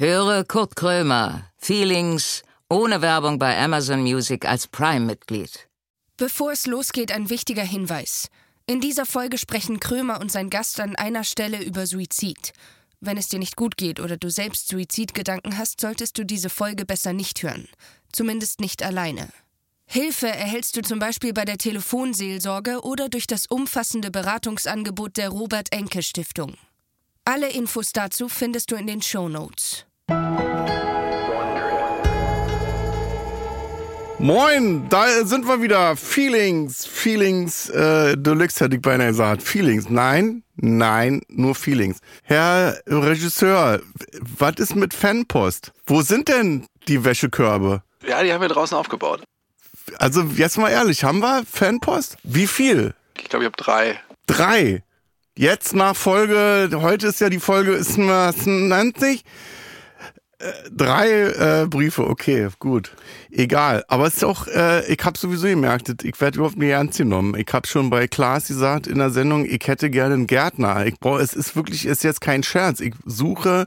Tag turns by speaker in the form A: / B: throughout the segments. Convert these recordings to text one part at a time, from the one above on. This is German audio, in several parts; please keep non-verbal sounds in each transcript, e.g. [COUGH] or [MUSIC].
A: Höre Kurt Krömer, Feelings, ohne Werbung bei Amazon Music als Prime-Mitglied.
B: Bevor es losgeht, ein wichtiger Hinweis. In dieser Folge sprechen Krömer und sein Gast an einer Stelle über Suizid. Wenn es dir nicht gut geht oder du selbst Suizidgedanken hast, solltest du diese Folge besser nicht hören. Zumindest nicht alleine. Hilfe erhältst du zum Beispiel bei der Telefonseelsorge oder durch das umfassende Beratungsangebot der Robert Enke Stiftung. Alle Infos dazu findest du in den Show Notes.
C: Moin, da sind wir wieder. Feelings, Feelings, äh, Deluxe hätte ich beinahe gesagt. Feelings, nein, nein, nur Feelings. Herr Regisseur, was ist mit Fanpost? Wo sind denn die Wäschekörbe?
D: Ja, die haben wir draußen aufgebaut.
C: Also jetzt mal ehrlich, haben wir Fanpost? Wie viel?
D: Ich glaube, ich habe drei.
C: Drei. Jetzt nach Folge, heute ist ja die Folge, ist 90. Äh, drei äh, Briefe, okay, gut. Egal. Aber es ist auch, äh, ich habe sowieso gemerkt, ich werde überhaupt nicht ernst genommen. Ich habe schon bei Klaas gesagt in der Sendung, ich hätte gerne einen Gärtner. Ich brauche, es ist wirklich, ist jetzt kein Scherz. Ich suche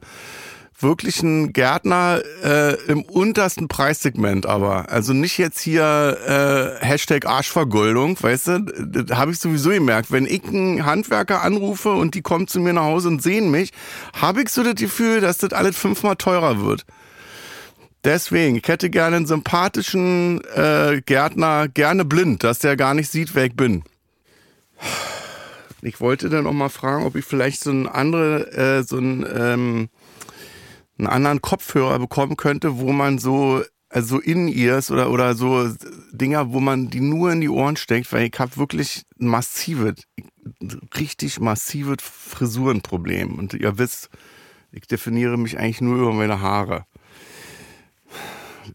C: wirklich ein Gärtner äh, im untersten Preissegment aber. Also nicht jetzt hier äh, Hashtag Arschvergoldung, weißt du, das habe ich sowieso gemerkt. Wenn ich einen Handwerker anrufe und die kommen zu mir nach Hause und sehen mich, habe ich so das Gefühl, dass das alles fünfmal teurer wird. Deswegen, ich hätte gerne einen sympathischen äh, Gärtner, gerne blind, dass der gar nicht sieht, wer ich bin. Ich wollte dann auch mal fragen, ob ich vielleicht so ein andere, äh, so ein ähm, einen anderen Kopfhörer bekommen könnte, wo man so also In-Ears oder, oder so Dinger, wo man die nur in die Ohren steckt, weil ich habe wirklich ein massives, richtig massives Frisurenproblem. Und ihr wisst, ich definiere mich eigentlich nur über meine Haare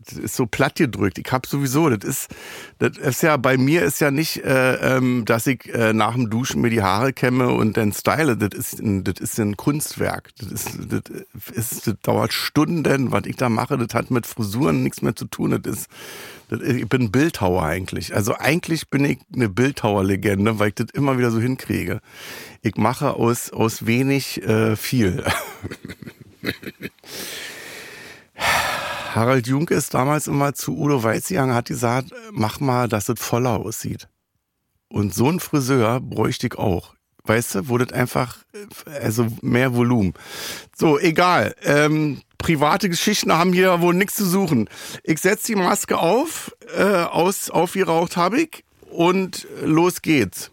C: das ist so platt gedrückt. Ich habe sowieso, das ist, das ist ja bei mir ist ja nicht, äh, ähm, dass ich äh, nach dem Duschen mir die Haare kämme und dann style. Das ist, ein, das ist ein Kunstwerk. Das ist, das ist, das dauert Stunden. Was ich da mache, das hat mit Frisuren nichts mehr zu tun. Das ist, das, ich bin Bildhauer eigentlich. Also eigentlich bin ich eine Bildhauerlegende, weil ich das immer wieder so hinkriege. Ich mache aus aus wenig äh, viel. [LAUGHS] Harald Junke ist damals immer zu Udo Weiz gegangen, hat gesagt, mach mal, dass es voller aussieht. Und so ein Friseur bräuchte ich auch. Weißt du, wurde einfach, also mehr Volumen. So, egal. Ähm, private Geschichten haben hier wohl nichts zu suchen. Ich setze die Maske auf, äh, aus, aufgeraucht habe ich und los geht's.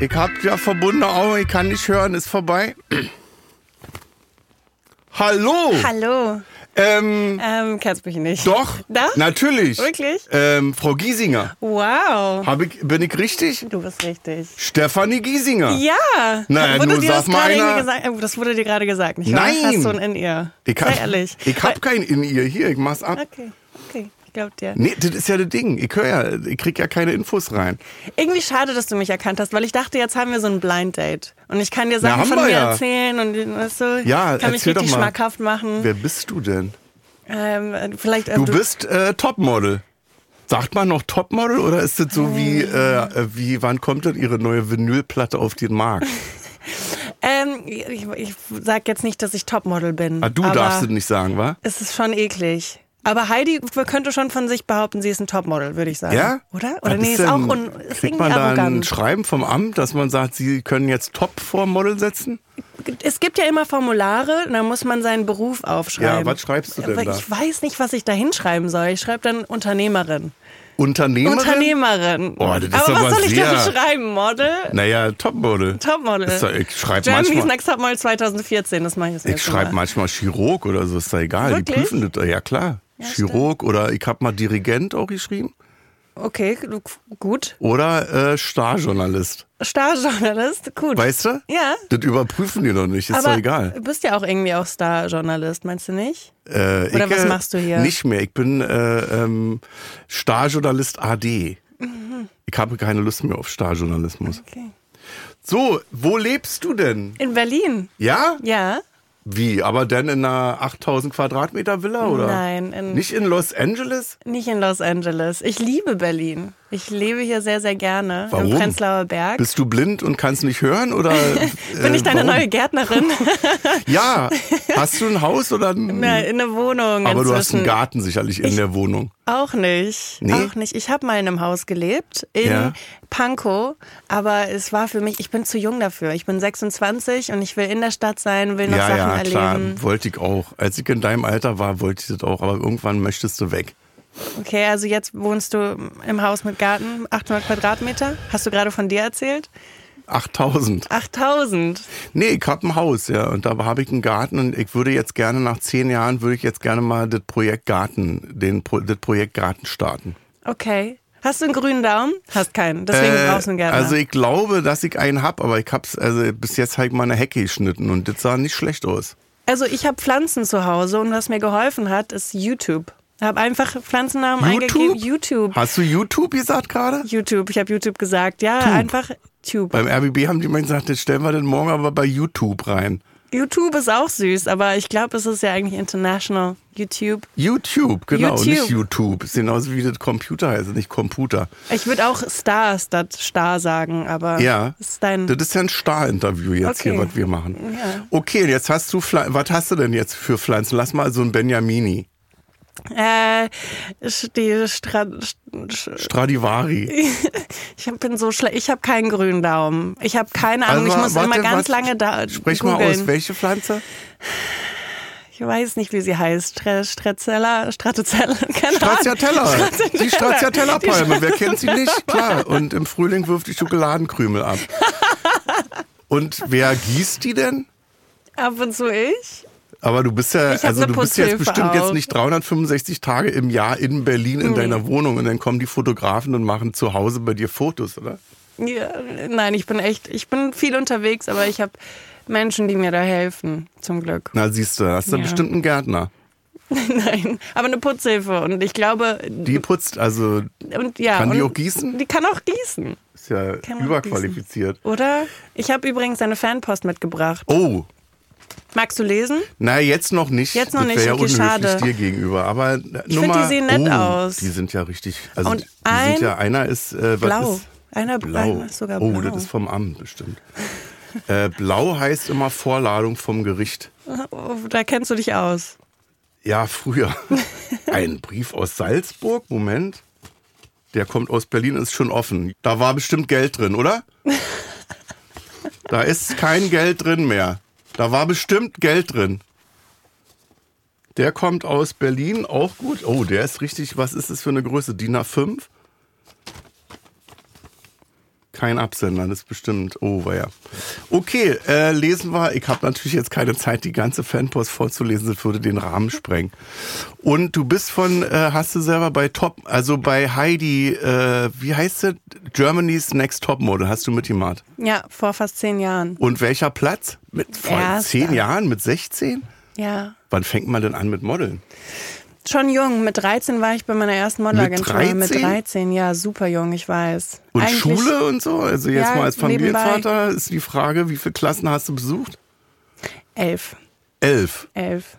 C: Ich hab ja verbundene Augen, ich kann nicht hören, ist vorbei. Hallo!
E: Hallo.
C: Ähm,
E: Ähm, kennst mich nicht.
C: doch,
E: Da?
C: natürlich.
E: Wirklich?
C: Ähm, Frau Giesinger.
E: Wow.
C: Hab ich, bin ich richtig?
E: Du bist richtig.
C: Stefanie Giesinger.
E: Ja.
C: Naja,
E: wurde
C: nur
E: dir
C: sag
E: das
C: mal einer-
E: gesagt? Oh, Das wurde dir gerade gesagt, nicht wahr?
C: Nein.
E: Hast du ein in ihr?
C: Ich
E: Sei
C: hab,
E: ehrlich.
C: Ich hab kein in ihr. Hier, ich mach's ab.
E: Okay, okay. Ich glaub dir.
C: Nee, das ist ja das Ding. Ich höre ja, ich krieg ja keine Infos rein.
E: Irgendwie schade, dass du mich erkannt hast, weil ich dachte, jetzt haben wir so ein Blind Date. Und ich kann dir Sachen
C: haben
E: von mir
C: ja.
E: erzählen und weißt du,
C: Ja,
E: kann mich richtig schmackhaft machen.
C: Wer bist du denn?
E: Ähm, vielleicht,
C: Du
E: ähm,
C: bist äh, Topmodel. Sagt man noch Topmodel oder ist das so wie, äh, äh, wie wann kommt denn ihre neue Vinylplatte auf den Markt? [LAUGHS]
E: ähm, ich, ich sag jetzt nicht, dass ich Topmodel bin.
C: Ah, du darfst es nicht sagen, wa?
E: Es ist schon eklig. Aber Heidi könnte schon von sich behaupten, sie ist ein Topmodel, würde ich sagen.
C: Ja?
E: Oder? Oder
C: Was
E: nee, ist,
C: denn-
E: auch un, ist
C: Kriegt man da ein. Schreiben vom Amt, dass man sagt, sie können jetzt Top vor Model setzen?
E: Es gibt ja immer Formulare, da muss man seinen Beruf aufschreiben.
C: Ja, was schreibst du denn
E: Aber
C: da?
E: Ich weiß nicht, was ich da hinschreiben soll. Ich schreibe dann Unternehmerin.
C: Unternehmerin?
E: Unternehmerin.
C: Oh, das ist
E: aber was soll ich da schreiben? Model?
C: Naja, Topmodel.
E: Topmodel.
C: Ist doch- ich schreibe
E: Germany's
C: manchmal,
E: Next Topmodel 2014, das mache ich jetzt
C: ich schreibe
E: Mal.
C: manchmal Chirurg oder so, ist da egal. Die
E: Wirklich?
C: prüfen das, ja klar. Chirurg oder ich habe mal Dirigent auch geschrieben.
E: Okay, gut.
C: Oder äh, Starjournalist.
E: Starjournalist, gut.
C: Weißt du?
E: Ja.
C: Das überprüfen die noch nicht, ist
E: Aber
C: doch egal.
E: du bist ja auch irgendwie auch Starjournalist, meinst du nicht?
C: Äh,
E: Oder
C: ich,
E: was
C: äh,
E: machst du hier?
C: Nicht mehr. Ich bin äh, ähm, Starjournalist AD.
E: Mhm.
C: Ich habe keine Lust mehr auf Starjournalismus.
E: Okay.
C: So, wo lebst du denn?
E: In Berlin?
C: Ja?
E: Ja.
C: Wie? Aber denn in einer 8000 Quadratmeter Villa oder?
E: Nein, in,
C: Nicht in Los Angeles?
E: nicht in Los Angeles. Ich liebe Berlin. Ich lebe hier sehr, sehr gerne.
C: Warum?
E: Im Prenzlauer Berg.
C: Bist du blind und kannst nicht hören oder? [LAUGHS]
E: Bin ich deine
C: warum?
E: neue Gärtnerin? [LAUGHS]
C: Ja. Hast du ein Haus oder ein?
E: Na, in einer Wohnung
C: aber
E: inzwischen.
C: du hast einen Garten sicherlich in der Wohnung.
E: Auch nicht.
C: Nee?
E: Auch nicht. Ich habe mal in einem Haus gelebt, in
C: Ja.
E: Pankow, aber es war für mich, ich bin zu jung dafür. Ich bin 26 und ich will in der Stadt sein, will noch
C: Ja,
E: Sachen
C: ja, klar.
E: erleben.
C: Wollte ich auch. Als ich in deinem Alter war, wollte ich das auch. Aber irgendwann möchtest du weg.
E: Okay, also jetzt wohnst du im Haus mit Garten, 800 Quadratmeter. Hast du gerade von dir erzählt?
C: 8000.
E: 8000.
C: Nee, ich hab ein Haus, ja. Und da habe ich einen Garten und ich würde jetzt gerne nach zehn Jahren, würde ich jetzt gerne mal das Projekt Garten, den, das Projekt Garten starten.
E: Okay. Hast du einen grünen Daumen? Hast keinen. Deswegen
C: Äh,
E: brauchst du einen Gärtner.
C: Also ich glaube, dass ich einen hab, aber ich hab's, also bis jetzt habe ich mal eine Hecke geschnitten und das sah nicht schlecht aus.
E: Also ich habe Pflanzen zu Hause und was mir geholfen hat, ist YouTube. Ich habe einfach Pflanzennamen
C: YouTube?
E: eingegeben. YouTube.
C: Hast du YouTube gesagt gerade?
E: YouTube. Ich habe YouTube gesagt. Ja, einfach Tube.
C: Beim RBB haben die mal gesagt, das stellen wir den morgen aber bei YouTube rein.
E: YouTube ist auch süß, aber ich glaube, es ist ja eigentlich international. YouTube.
C: YouTube, genau,
E: YouTube.
C: nicht YouTube. Ist genauso wie das Computer heißt, nicht Computer.
E: Ich würde auch Star statt Star sagen, aber
C: Ja.
E: das ist dein.
C: Das ist ja ein Star-Interview jetzt
E: Okay.
C: hier, was wir machen.
E: Ja.
C: Okay, jetzt hast du, was hast du denn jetzt für Pflanzen? Lass mal so ein Benjamini.
E: Äh, die Stra
C: Stradivari. [LAUGHS]
E: ich bin so schlecht. Ich habe keinen grünen Daumen. Ich habe keine Ahnung.
C: Also,
E: ich muss
C: warte,
E: immer ganz
C: warte,
E: lange da
C: Sprech mal
E: googeln.
C: aus, welche Pflanze?
E: Ich weiß nicht, wie sie heißt. Stre Strezella, Stratozella, [LAUGHS] keine
C: Stracciatella. Die Stracciatella-Palme, wer kennt sie nicht? [LAUGHS] Klar. Und im Frühling wirft die Schokoladenkrümel ab. Und wer gießt die denn?
E: Ab und zu ich.
C: Aber du bist ja, also du bist jetzt bestimmt jetzt
E: auch.
C: nicht 365 Tage im Jahr in Berlin in deiner Wohnung und dann kommen die Fotografen und machen zu Hause bei dir Fotos, oder?
E: Ja, nein, ich bin echt, ich bin viel unterwegs, aber ich habe Menschen, die mir da helfen, zum Glück.
C: Na siehst du, hast du
E: Ja.
C: bestimmt einen Gärtner. [LAUGHS]
E: Nein, aber eine Putzhilfe und ich glaube,
C: Die putzt, also
E: und ja,
C: Kann die auch gießen?
E: Die kann auch gießen,
C: ist ja
E: Kann
C: überqualifiziert.
E: oder? Ich habe übrigens eine Fanpost mitgebracht.
C: Oh,
E: Magst du lesen?
C: na jetzt noch nicht.
E: Jetzt noch
C: das
E: nicht,
C: ja
E: okay, schade.
C: dir gegenüber. Aber
E: Ich
C: Nummer,
E: find, die sehen nett
C: oh,
E: aus.
C: Die sind ja richtig. Also
E: Und
C: die
E: ein
C: sind ja einer ist äh,
E: Blau.
C: Ist,
E: Einer
C: blau.
E: ist sogar
C: oh,
E: blau.
C: das ist vom Amt bestimmt. äh, blau heißt immer Vorladung vom Gericht.
E: Oh, [LAUGHS] da kennst du dich aus.
C: Ja, früher. [LAUGHS] Ein Brief aus Salzburg, Moment. Der kommt aus Berlin, ist schon offen. Da war bestimmt Geld drin, oder? [LAUGHS] Da ist kein Geld drin mehr. Da war bestimmt Geld drin. Der kommt aus Berlin, auch gut. Oh, der ist richtig, was ist das für eine Größe? DIN A5? Kein Absender, das ist bestimmt. Oh, war ja. Okay, äh, lesen wir. Ich habe natürlich jetzt keine Zeit, die ganze Fanpost vorzulesen, das würde den Rahmen sprengen. Und du bist von, äh, hast du selber bei Top, also bei Heidi, äh, wie heißt das? Germany's Next Top Model, hast du mitgemacht.
E: Ja, vor fast zehn Jahren.
C: Und welcher Platz? Mit vor
E: Erster.
C: zehn Jahren, mit 16?
E: Ja.
C: Wann fängt man denn an mit Modeln?
E: Schon jung. Mit 13 war ich bei meiner ersten Modelagentur. Mit
C: 13?
E: 13, ja, super jung, ich weiß.
C: Und
E: Eigentlich
C: Schule und so? Also jetzt
E: Ja,
C: mal als. Familienvater ist die Frage, wie viele Klassen hast du besucht?
E: Elf.
C: Elf.
E: Elf.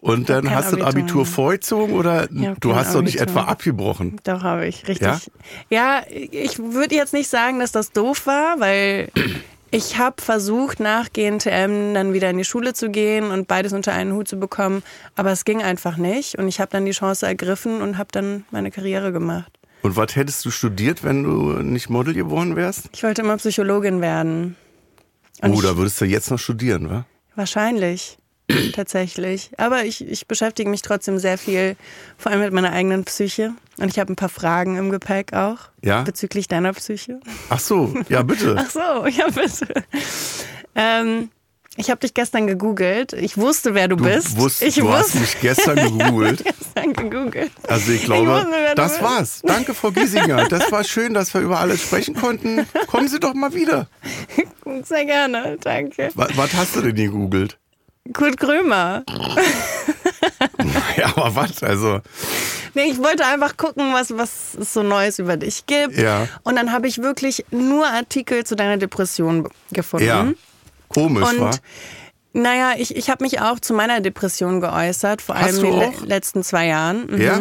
C: Und dann hast du das
E: Abitur.
C: Vorgezogen oder du hast doch nicht etwa abgebrochen?
E: Doch, habe ich, richtig.
C: Ja?
E: Ja, ich würde jetzt nicht sagen, dass das doof war, weil ich habe versucht, nach GNTM dann wieder in die Schule zu gehen und beides unter einen Hut zu bekommen, aber es ging einfach nicht und ich habe dann die Chance ergriffen und habe dann meine Karriere gemacht.
C: Und was hättest du studiert, wenn du nicht Model geworden wärst?
E: Ich wollte immer Psychologin werden. Und
C: oh, da würdest du jetzt noch studieren, wa?
E: Wahrscheinlich. [CLEARS THROAT] Tatsächlich. Aber ich, ich beschäftige mich trotzdem sehr viel, vor allem mit meiner eigenen Psyche. Und ich habe ein paar Fragen im Gepäck auch.
C: Ja?
E: Bezüglich deiner Psyche.
C: Ach so, ja bitte. [LAUGHS]
E: Ach so, ja bitte. Ähm, Ich habe dich gestern gegoogelt. Ich wusste, wer du,
C: Du,
E: bist.
C: wusst,
E: ich
C: du
E: wusste
C: hast mich gestern [LAUGHS] gegoogelt.
E: gestern gegoogelt.
C: Also ich
E: Ich
C: glaube,
E: wusste, wer du
C: das
E: bist.
C: war's. Danke, Frau Giesinger. Das war schön, dass wir über alles sprechen konnten. Kommen Sie doch mal wieder. [LAUGHS]
E: Sehr gerne, danke.
C: Was, was hast du denn gegoogelt?
E: Kurt Krömer. [LAUGHS]
C: Ja, aber was? Also,
E: Nee, ich wollte einfach gucken, was, was es so Neues über dich gibt.
C: Ja.
E: Und dann habe ich wirklich nur Artikel zu deiner Depression gefunden.
C: ja, komisch,
E: Und
C: war.
E: Naja, ich, ich habe mich auch zu meiner Depression geäußert, vor
C: Hast
E: allem in den le letzten zwei Jahren. Mhm.
C: Ja?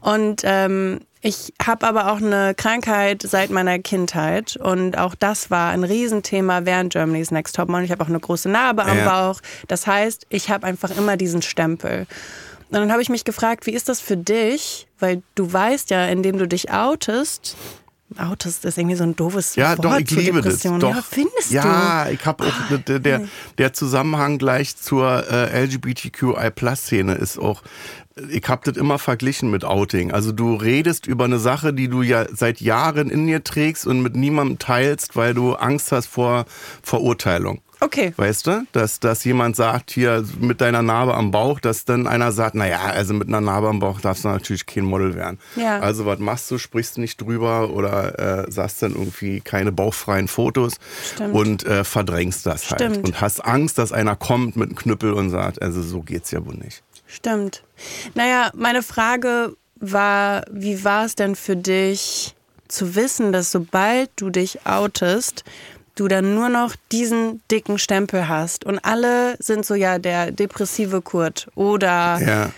E: Und ähm, ich habe aber auch eine Krankheit seit meiner Kindheit und auch das war ein Riesenthema während Germany's Next Topmodel. Ich habe auch eine große Narbe am
C: Ja.
E: Bauch. Das heißt, ich habe einfach immer diesen Stempel. Und dann habe ich mich gefragt, wie ist das für dich? Weil du weißt ja, indem du dich outest, outest ist irgendwie so ein doofes
C: Ja,
E: Wort
C: doch, ich liebe das. Doch.
E: Ja, findest du?
C: Ja, ich habe auch der, der, der Zusammenhang gleich zur äh, LGBTQI-Plus-Szene ist auch. Ich habe das immer verglichen mit Outing. Also du redest über eine Sache, die du ja seit Jahren in dir trägst und mit niemandem teilst, weil du Angst hast vor Verurteilung.
E: Okay.
C: Weißt du, dass, dass jemand sagt, hier mit deiner Narbe am Bauch, dass dann einer sagt, naja, also mit einer Narbe am Bauch darfst du natürlich kein Model werden.
E: Ja.
C: Also was machst du, sprichst du nicht drüber oder äh, sagst dann irgendwie keine bauchfreien Fotos
E: Stimmt.
C: und äh, verdrängst das halt.
E: Stimmt.
C: Und hast Angst, dass einer kommt mit einem Knüppel und sagt, also so geht's ja wohl nicht.
E: Stimmt. Naja, meine Frage war, wie war es denn für dich zu wissen, dass sobald du dich outest, du dann nur noch diesen dicken Stempel hast und alle sind so ja der depressive Kurt oder
C: Ja.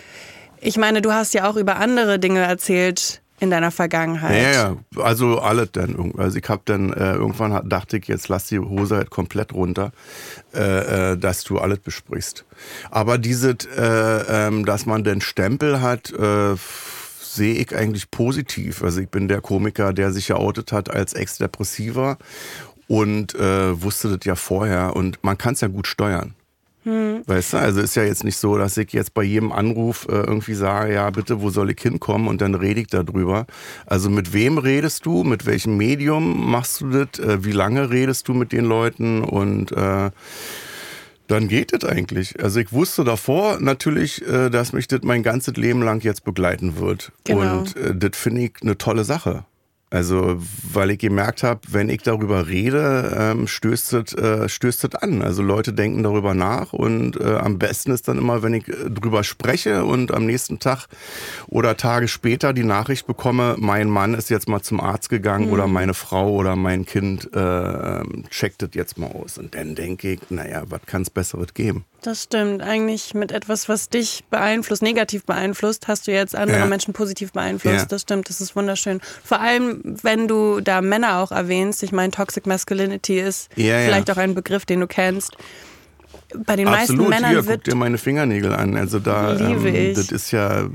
E: ich meine, du hast ja auch über andere Dinge erzählt in deiner Vergangenheit.
C: Ja, ja, also alles dann. Also ich habe dann äh, irgendwann hat- dachte ich, jetzt lass die Hose halt komplett runter, äh, äh, dass du alles besprichst. Aber dieses, äh, ähm, dass man den Stempel hat, äh, sehe ich eigentlich positiv. Also ich bin der Komiker, der sich geoutet hat als Ex-Depressiver und äh, wusste das ja vorher und man kann es ja gut steuern. Weißt du, also ist ja jetzt nicht so, dass ich jetzt bei jedem Anruf äh, irgendwie sage, ja bitte, wo soll ich hinkommen und dann rede ich darüber. Also mit wem redest du, mit welchem Medium machst du das, äh, wie lange redest du mit den Leuten und äh, dann geht es eigentlich. Also ich wusste davor natürlich, äh, dass mich das mein ganzes Leben lang jetzt begleiten wird.
E: Genau.
C: Und äh, das finde ich eine tolle Sache. Also, weil ich gemerkt habe, wenn ich darüber rede, ähm, stößt es äh, stößt es an. Also Leute denken darüber nach und äh, am besten ist dann immer, wenn ich äh, drüber spreche und am nächsten Tag oder Tage später die Nachricht bekomme, mein Mann ist jetzt mal zum Arzt gegangen oder meine Frau oder mein Kind äh, checkt das jetzt mal aus. Und dann denke ich, naja, was kann es Besseres geben?
E: Das stimmt. Eigentlich mit etwas, was dich beeinflusst, negativ beeinflusst, hast du jetzt andere
C: Ja.
E: Menschen positiv beeinflusst.
C: Ja.
E: Das stimmt, das ist wunderschön. Vor allem, wenn du da Männer auch erwähnst. Ich meine, Toxic Masculinity ist
C: Ja,
E: vielleicht auch ein Begriff, den du kennst. Bei den meisten
C: Absolut,
E: Männern
C: hier, guck
E: wird
C: dir meine Fingernägel an. Also da,
E: Liebe
C: ähm,
E: ich.
C: das ist ja,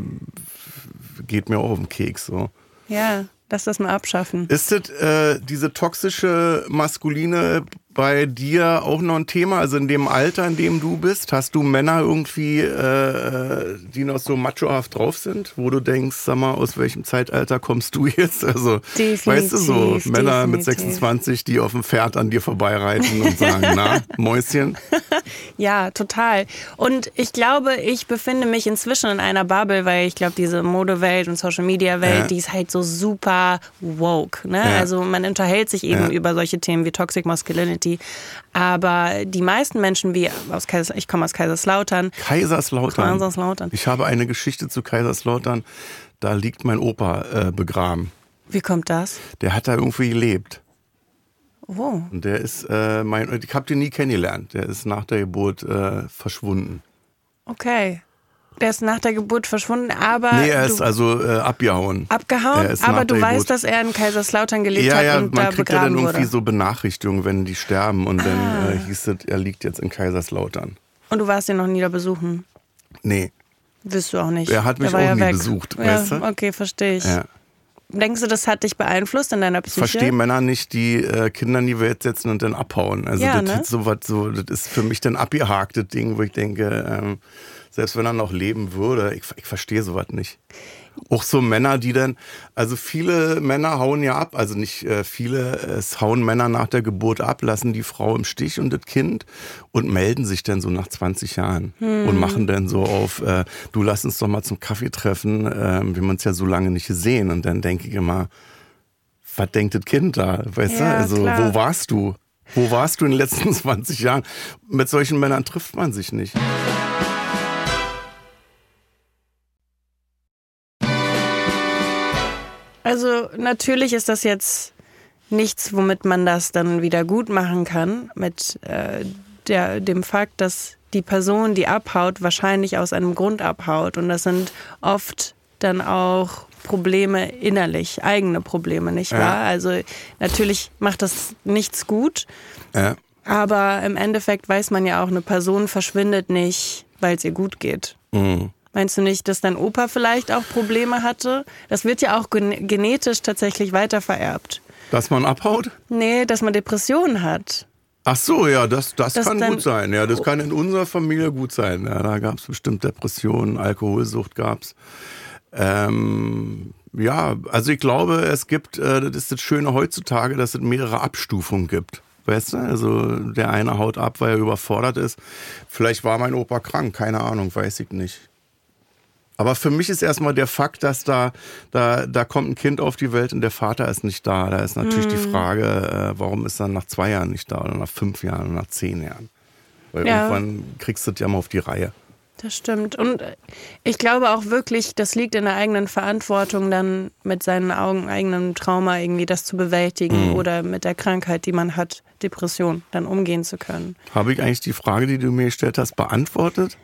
C: geht mir auch auf den Keks so.
E: ja, lass das mal abschaffen.
C: Ist das, äh, diese toxische Maskuline bei dir auch noch ein Thema? Also in dem Alter, in dem du bist, hast du Männer irgendwie, äh, die noch so machohaft drauf sind, wo du denkst, sag mal, aus welchem Zeitalter kommst du jetzt? Also, weißt du, so
E: Definitiv,
C: Männer mit
E: definitiv.
C: 26, die auf dem Pferd an dir vorbeireiten und sagen, [LAUGHS] na, Mäuschen? [LAUGHS]
E: Ja, total. Und ich glaube, ich befinde mich inzwischen in einer Bubble, weil ich glaube, diese Modewelt und Social Media Welt,
C: Ja.
E: die ist halt so super woke. Ne?
C: Ja.
E: Also man unterhält sich eben
C: Ja.
E: über solche Themen wie Toxic Masculinity. Aber die meisten Menschen, wie aus Kaiser, ich komme aus Kaiserslautern,
C: Kaiserslautern.
E: Kaiserslautern.
C: Ich habe eine Geschichte zu Kaiserslautern. Da liegt mein Opa äh, begraben.
E: Wie kommt das?
C: Der hat da irgendwie gelebt.
E: Oh,
C: Und der ist äh, mein, ich habe den nie kennengelernt. Der ist nach der Geburt äh, verschwunden.
E: okay. Der ist nach der Geburt verschwunden, aber
C: nee, er ist also äh, abgehauen.
E: abgehauen.
C: Er
E: Aber du weißt, dass er in Kaiserslautern gelebt
C: Ja,
E: hat
C: ja,
E: und
C: man
E: da
C: kriegt ja dann
E: begraben
C: irgendwie
E: wurde.
C: so Benachrichtigungen, wenn die sterben. Und
E: Ah.
C: dann äh, hieß es, er liegt jetzt in Kaiserslautern.
E: Und du warst ihn noch nie da besuchen.
C: Nee,
E: Wirst du auch nicht.
C: Er hat mich auch
E: ja
C: nie
E: weg.
C: besucht,
E: ja,
C: weißt du?
E: Okay, verstehe ich.
C: ja.
E: Denkst du, das hat dich beeinflusst in deiner
C: Ich
E: Psyche?
C: verstehe Männer nicht, die äh, Kinder in die Welt setzen und dann abhauen. Also
E: Ja,
C: das,
E: ne?
C: ist so was, so, das ist für mich dann abgehakt, das Ding, wo ich denke, ähm, Selbst wenn er noch leben würde, ich, ich verstehe sowas nicht. Auch so Männer, die dann, also viele Männer hauen ja ab, also nicht äh, viele, es hauen Männer nach der Geburt ab, lassen die Frau im Stich und das Kind und melden sich dann so nach 20 Jahren
E: Hm.
C: und machen dann so auf, äh, du lass uns doch mal zum Kaffee treffen, äh, wir haben uns ja so lange nicht gesehen und dann denke ich immer, was denkt das Kind da, weißt
E: Ja,
C: du, also
E: klar.
C: wo warst du? Wo warst du in den letzten [LAUGHS] 20 Jahren? Mit solchen Männern trifft man sich nicht.
E: Also natürlich ist das jetzt nichts, womit man das dann wieder gut machen kann, mit äh, der, dem Fakt, dass die Person, die abhaut, wahrscheinlich aus einem Grund abhaut. Und das sind oft dann auch Probleme innerlich, eigene Probleme, nicht
C: Ja.
E: wahr? Also natürlich macht das nichts gut,
C: Ja.
E: aber im Endeffekt weiß man ja auch, eine Person verschwindet nicht, weil es ihr gut geht.
C: Mhm.
E: Meinst du nicht, dass dein Opa vielleicht auch Probleme hatte? Das wird ja auch gen genetisch tatsächlich weitervererbt.
C: Dass man abhaut?
E: Nee, dass man Depressionen hat.
C: Ach so, ja, das, das,
E: Das
C: kann gut sein. Ja, das kann in unserer Familie gut sein. Ja, da gab es bestimmt Depressionen, Alkoholsucht gab's. Ähm, ja, also ich glaube, es gibt, äh, das ist das Schöne heutzutage, dass es mehrere Abstufungen gibt. Weißt du, also der eine haut ab, weil er überfordert ist. Vielleicht war mein Opa krank, keine Ahnung, weiß ich nicht. Aber für mich ist erstmal der Fakt, dass da, da, da kommt ein Kind auf die Welt und der Vater ist nicht da. Da ist natürlich die Frage, äh, warum ist er nach zwei Jahren nicht da oder nach fünf Jahren oder nach zehn Jahren? Weil
E: Ja.
C: irgendwann kriegst du das ja mal auf die Reihe.
E: Das stimmt. Und ich glaube auch wirklich, das liegt in der eigenen Verantwortung, dann mit seinen Augen, eigenem Trauma irgendwie das zu bewältigen oder mit der Krankheit, die man hat, Depression, dann umgehen zu können.
C: Habe ich eigentlich die Frage, die du mir gestellt hast, beantwortet?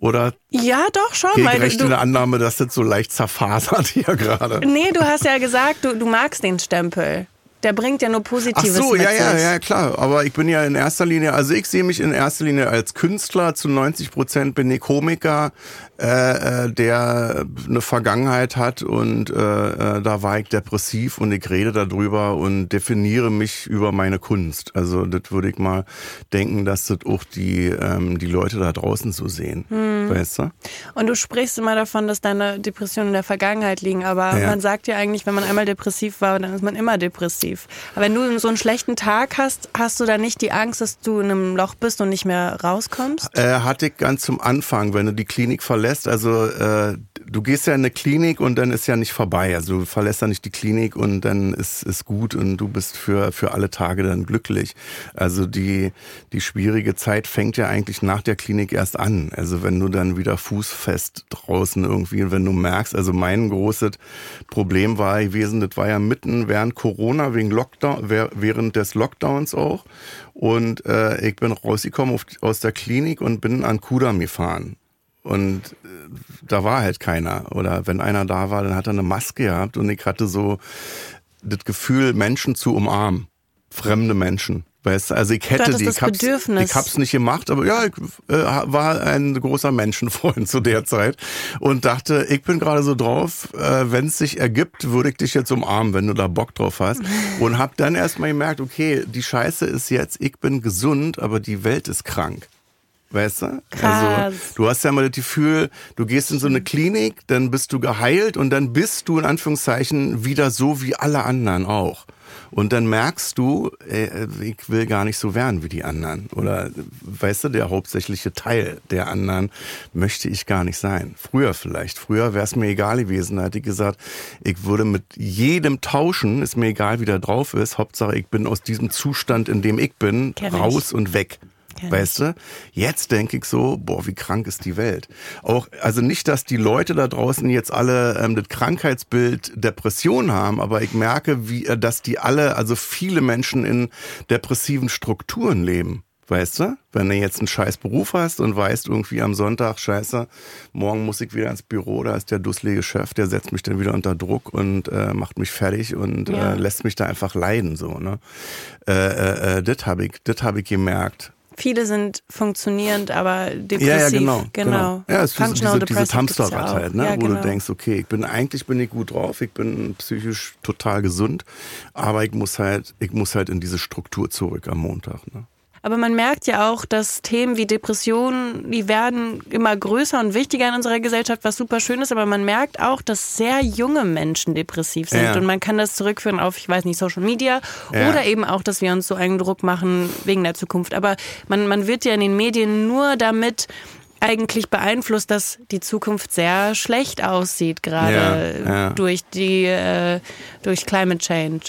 C: Oder
E: Ja, doch schon. Weil
C: recht
E: du,
C: in der Annahme, dass das so leicht zerfasert hier gerade?
E: nee, du hast ja gesagt, du, du magst den Stempel. Der bringt ja nur
C: Ach
E: Positives
C: so,
E: mit
C: ja, ja, ja, klar. Aber ich bin ja in erster Linie, also ich sehe mich in erster Linie als Künstler. Zu 90 Prozent bin ich Komiker, äh, äh, der eine Vergangenheit hat und äh, äh, da war ich depressiv und ich rede darüber und definiere mich über meine Kunst. Also das würde ich mal denken, dass das auch die, ähm, die Leute da draußen so sehen.
E: Hm.
C: Weißt du?
E: Und du sprichst immer davon, dass deine Depressionen in der Vergangenheit liegen, aber
C: Ja.
E: man sagt ja eigentlich, wenn man einmal depressiv war, dann ist man immer depressiv. Aber wenn du so einen schlechten Tag hast, hast du da nicht die Angst, dass du in einem Loch bist und nicht mehr rauskommst?
C: Äh, hatte ich ganz zum Anfang, wenn du die Klinik verlässt. Also äh, du gehst ja in eine Klinik und dann ist ja nicht vorbei. Also du verlässt ja nicht die Klinik und dann ist ist gut und du bist für für alle Tage dann glücklich. Also die die schwierige Zeit fängt ja eigentlich nach der Klinik erst an. Also wenn du dann wieder fußfest draußen irgendwie, wenn du merkst, also mein großes Problem war gewesen, das war ja mitten während Corona wegen Lockdown, während des Lockdowns auch. Und äh, ich bin rausgekommen auf, aus der Klinik und bin an Kudam gefahren. Und äh, da war halt keiner. Oder wenn einer da war, dann hat er eine Maske gehabt und ich hatte so das Gefühl, Menschen zu umarmen. Fremde Menschen. Weißt du, also ich hätte die, ich hab's, ich hab's nicht gemacht, aber ja, ich äh, war ein großer Menschenfreund [LAUGHS] zu der Zeit und dachte, ich bin gerade so drauf, äh, wenn es sich ergibt, würde ich dich jetzt umarmen, wenn du da Bock drauf hast. [LAUGHS] Und hab dann erstmal gemerkt, okay, die Scheiße ist jetzt, ich bin gesund, aber die Welt ist krank. Weißt du?
E: Krass.
C: Also, du hast ja mal das Gefühl, du gehst in so eine Klinik, dann bist du geheilt und dann bist du in Anführungszeichen wieder so wie alle anderen auch. Und dann merkst du, ey, ich will gar nicht so werden wie die anderen. Oder, weißt du, der hauptsächliche Teil der anderen möchte ich gar nicht sein. Früher vielleicht. Früher wäre es mir egal gewesen. Da hätte ich gesagt, ich würde mit jedem tauschen, ist mir egal, wie der drauf ist. Hauptsache, ich bin aus diesem Zustand, in dem ich bin,
E: Kenn ich.
C: raus und weg.
E: Kenn
C: Weißt du? Jetzt denke ich so, boah, wie krank ist die Welt. Auch, also nicht, dass die Leute da draußen jetzt alle ähm, das Krankheitsbild Depression haben, aber ich merke, wie, äh, dass die alle, also viele Menschen in depressiven Strukturen leben. Weißt du? Wenn du jetzt einen scheiß Beruf hast und weißt irgendwie am Sonntag, scheiße, morgen muss ich wieder ins Büro, da ist der dusselige Chef, der setzt mich dann wieder unter Druck und äh, macht mich fertig und
E: Ja.
C: äh, lässt mich da einfach leiden, so, ne? Äh, äh, äh, das habe ich, das habe ich gemerkt.
E: Viele sind funktionierend, aber depressiv.
C: Ja, ja, genau.
E: genau.
C: Ja, es ist diese, dieses Hamsterrad halt, ne?
E: Ja,
C: wo
E: genau.
C: du denkst, okay, ich bin eigentlich bin ich gut drauf, ich bin psychisch total gesund, aber ich muss halt, ich muss halt in diese Struktur zurück am Montag. Ne?
E: Aber man merkt ja auch, dass Themen wie Depressionen, die werden immer größer und wichtiger in unserer Gesellschaft, was super schön ist, aber man merkt auch, dass sehr junge Menschen depressiv sind.
C: Ja.
E: Und man kann das zurückführen auf, ich weiß nicht, Social Media
C: Ja.
E: oder eben auch, dass wir uns so einen Druck machen wegen der Zukunft. Aber man, man wird ja in den Medien nur damit eigentlich beeinflusst, dass die Zukunft sehr schlecht aussieht, gerade
C: Ja, ja.
E: durch die äh, durch Climate Change.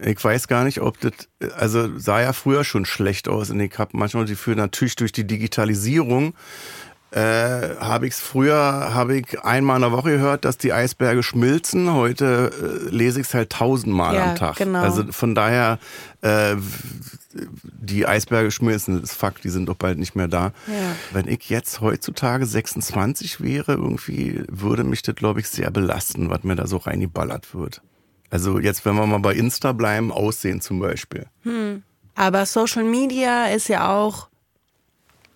C: Ich weiß gar nicht, ob das, also sah ja früher schon schlecht aus und ich habe manchmal die Gefühl, natürlich durch die Digitalisierung äh, habe ich es früher, habe ich einmal in der Woche gehört, dass die Eisberge schmilzen. Heute äh, lese ich es halt tausendmal
E: Ja,
C: am Tag.
E: genau.
C: Also von daher, äh, die Eisberge schmilzen, das ist Fakt, die sind doch bald nicht mehr da.
E: Ja.
C: Wenn ich jetzt heutzutage 26 wäre, irgendwie würde mich das, glaube ich, sehr belasten, was mir da so reingeballert wird. Also jetzt, wenn wir mal bei Insta bleiben, Aussehen zum Beispiel.
E: Aber Social Media ist ja auch,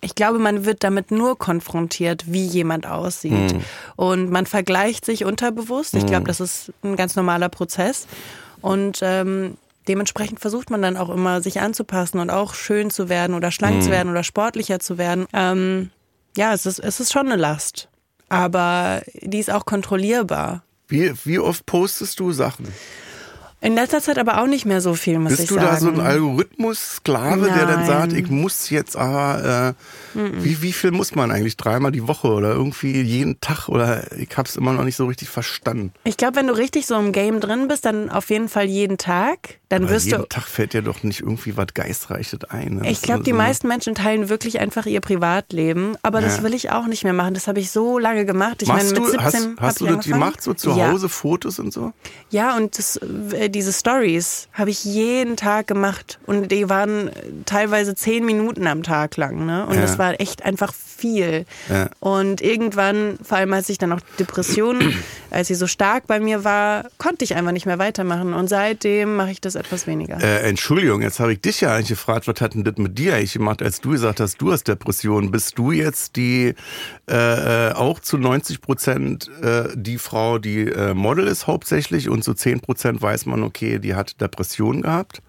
E: ich glaube, man wird damit nur konfrontiert, wie jemand aussieht. Und man vergleicht sich unterbewusst. Ich glaube, das ist ein ganz normaler Prozess. Und ähm, dementsprechend versucht man dann auch immer, sich anzupassen und auch schön zu werden oder schlank zu werden oder sportlicher zu werden. Ähm, ja, es ist, es ist schon eine Last. Aber die ist auch kontrollierbar.
C: Wie, wie oft postest du Sachen?
E: In letzter Zeit aber auch nicht mehr so viel, muss ich
C: Bist du
E: sagen.
C: da so ein Algorithmus-Sklave, der dann sagt, ich muss jetzt aber, äh, wie, wie viel muss man eigentlich? Dreimal die Woche oder irgendwie jeden Tag? Oder ich hab's immer noch nicht so richtig verstanden.
E: Ich glaube, wenn du richtig so im Game drin bist, dann auf jeden Fall jeden Tag. Dann
C: Aber
E: wirst
C: jeden
E: du.
C: Tag fällt dir doch nicht irgendwie was Geistreiches ein. ne?
E: Ich
C: Das
E: glaube, die
C: so-
E: meisten Menschen teilen wirklich einfach ihr Privatleben, aber das
C: Ja.
E: will ich auch nicht mehr machen. Das habe ich so lange gemacht. Ich meine, mit
C: du,
E: 17
C: hast, hast du das
E: angefangen.
C: gemacht, so zu
E: ja.
C: Hause, Fotos und so?
E: Ja, und das, äh, diese Stories habe ich jeden Tag gemacht und die waren teilweise zehn Minuten am Tag lang, ne? Und
C: Ja.
E: das war echt einfach viel.
C: Ja.
E: Und irgendwann, vor allem als ich dann auch Depressionen, [CLEARS THROAT] als sie so stark bei mir war, konnte ich einfach nicht mehr weitermachen. Und seitdem mache ich das etwas weniger.
C: Äh, Entschuldigung, jetzt habe ich dich ja eigentlich gefragt, was hat denn das mit dir eigentlich gemacht, als du gesagt hast, du hast Depressionen. Bist du jetzt die äh, äh, auch zu 90 Prozent äh, die Frau, die äh, Model ist hauptsächlich und zu 10 Prozent weiß man, okay, die hat Depressionen gehabt?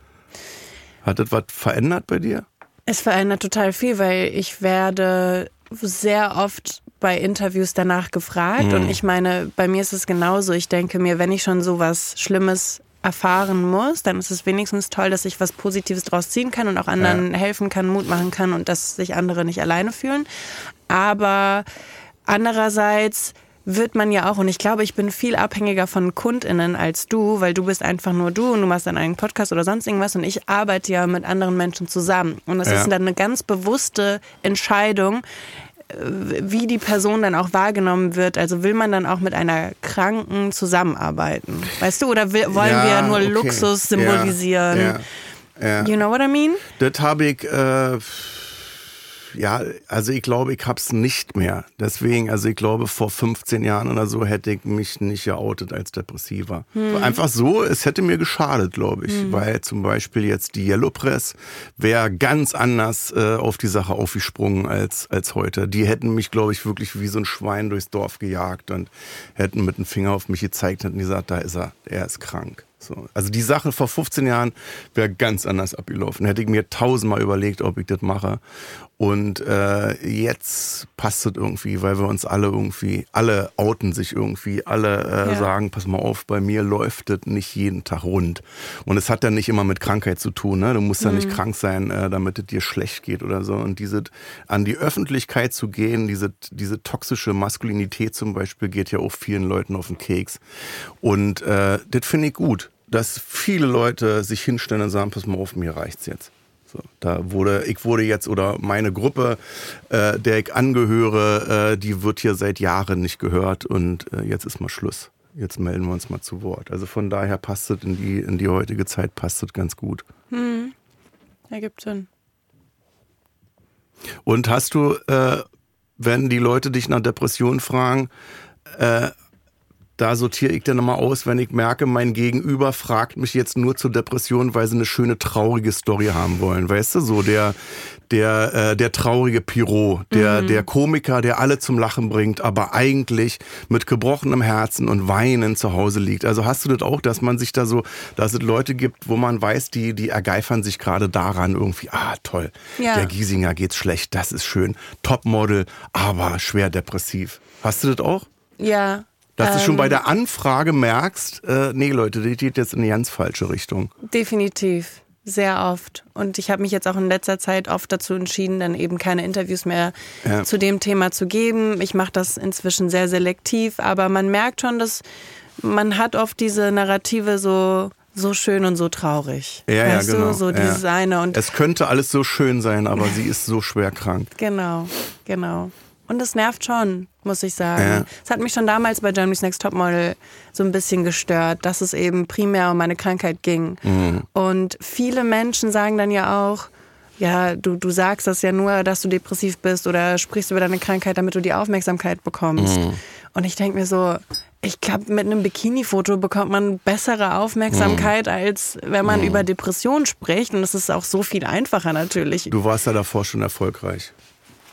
C: Hat das was verändert bei dir?
E: Es verändert total viel, weil ich werde sehr oft bei Interviews danach gefragt und ich meine, bei mir ist es genauso. Ich denke mir, wenn ich schon so was Schlimmes erfahren muss, dann ist es wenigstens toll, dass ich was Positives draus ziehen kann und auch anderen helfen kann, Mut machen kann und dass sich andere nicht alleine fühlen. Aber andererseits wird man ja auch, und ich glaube, ich bin viel abhängiger von KundInnen als du, weil du bist einfach nur du und du machst dann einen Podcast oder sonst irgendwas und ich arbeite ja mit anderen Menschen zusammen. Und es
C: Ja.
E: ist dann eine ganz bewusste Entscheidung, äh, wie die Person dann auch wahrgenommen wird. Also will man dann auch mit einer Kranken zusammenarbeiten? Weißt du, oder will, wollen wir nur
C: okay.
E: Luxus symbolisieren?
C: Ja, ja, ja.
E: You know what I mean?
C: Das habe ich, äh, ja, also ich glaube, ich hab's nicht mehr. Deswegen, also ich glaube, vor 15 Jahren oder so hätte ich mich nicht geoutet als Depressiver. Einfach so, es hätte mir geschadet, glaube ich. Weil zum Beispiel jetzt die Yellow Press wäre ganz anders äh, auf die Sache aufgesprungen als, als heute. Die hätten mich, glaube ich, wirklich wie so ein Schwein durchs Dorf gejagt und hätten mit dem Finger auf mich gezeigt und gesagt, da ist er, er ist krank. So. Also die Sache vor 15 Jahren wäre ganz anders abgelaufen. Hätte ich mir tausendmal überlegt, ob ich das mache. Und äh, jetzt passt es irgendwie, weil wir uns alle irgendwie, alle outen sich irgendwie, alle äh,
E: Ja.
C: sagen, pass mal auf, bei mir läuft das nicht jeden Tag rund. Und es hat dann nicht immer mit Krankheit zu tun. Ne? Du musst ja nicht krank sein, äh, damit es dir schlecht geht oder so. Und diese an die Öffentlichkeit zu gehen, diese, diese toxische Maskulinität zum Beispiel, geht ja auch vielen Leuten auf den Keks. Und äh, das finde ich gut, dass viele Leute sich hinstellen und sagen, pass mal auf, mir reicht's jetzt. So, da wurde, ich wurde jetzt, oder meine Gruppe, äh, der ich angehöre, äh, die wird hier seit Jahren nicht gehört und äh, jetzt ist mal Schluss. Jetzt melden wir uns mal zu Wort. Also von daher passt es in die, in die heutige Zeit, passt es ganz gut.
E: Ergibt Sinn.
C: Und hast du, äh, wenn die Leute dich nach Depressionen fragen, äh, da sortiere ich dann immer aus, wenn ich merke, mein Gegenüber fragt mich jetzt nur zur Depression, weil sie eine schöne traurige Story haben wollen. Weißt du, so der, der, äh, der traurige Pirot, der,
E: Mhm.
C: der Komiker, der alle zum Lachen bringt, aber eigentlich mit gebrochenem Herzen und Weinen zu Hause liegt. Also hast du das auch, dass man sich da so, dass es Leute gibt, wo man weiß, die, die ergeifern sich gerade daran irgendwie, ah toll,
E: Ja.
C: der Giesinger geht's schlecht, das ist schön, Topmodel, aber schwer depressiv. Hast du das auch?
E: Ja.
C: Dass du schon
E: ähm,
C: bei der Anfrage merkst, äh, nee Leute, die geht jetzt in die ganz falsche Richtung.
E: Definitiv. Sehr oft. Und ich habe mich jetzt auch in letzter Zeit oft dazu entschieden, dann eben keine Interviews mehr
C: Ja.
E: zu dem Thema zu geben. Ich mache das inzwischen sehr selektiv, aber man merkt schon, dass man hat oft diese Narrative so so schön und so traurig.
C: Ja, ja,
E: weißt
C: genau.
E: Du? So
C: ja.
E: dieses eine und
C: es könnte alles so schön sein, aber sie ist so schwer krank. [LAUGHS]
E: Genau, genau. Und es nervt schon, muss ich sagen.
C: Ja.
E: Es hat mich schon damals bei Germany's Next Topmodel so ein bisschen gestört, dass es eben primär um meine Krankheit ging.
C: Mhm.
E: Und viele Menschen sagen dann ja auch, ja, du, du sagst das ja nur, dass du depressiv bist oder sprichst über deine Krankheit, damit du die Aufmerksamkeit bekommst.
C: Mhm.
E: Und ich denke mir so, ich glaube, mit einem Bikini-Foto bekommt man bessere Aufmerksamkeit,
C: Mhm.
E: als wenn man über Depressionen spricht. Und es ist auch so viel einfacher natürlich.
C: Du warst ja davor schon erfolgreich.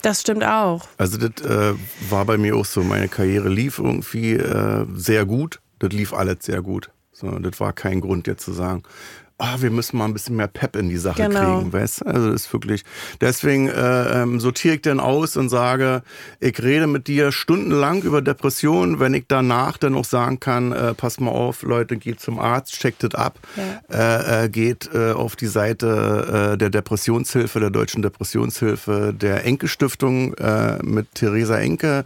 E: Das stimmt auch.
C: Also das äh, war bei mir auch so. Meine Karriere lief irgendwie äh, sehr gut. Das lief alles sehr gut. So, das war kein Grund jetzt zu sagen, ah, wir müssen mal ein bisschen mehr Pep in die Sache
E: Genau.
C: kriegen, weißt du? Also das ist wirklich. Deswegen äh, ähm, sortiere ich dann aus und sage, ich rede mit dir stundenlang über Depressionen, wenn ich danach dann auch sagen kann, äh, pass mal auf, Leute, geht zum Arzt, checkt das ab, äh, äh, geht äh, auf die Seite äh, der Depressionshilfe, der Deutschen Depressionshilfe, der Enke-Stiftung äh, mit Theresa Enke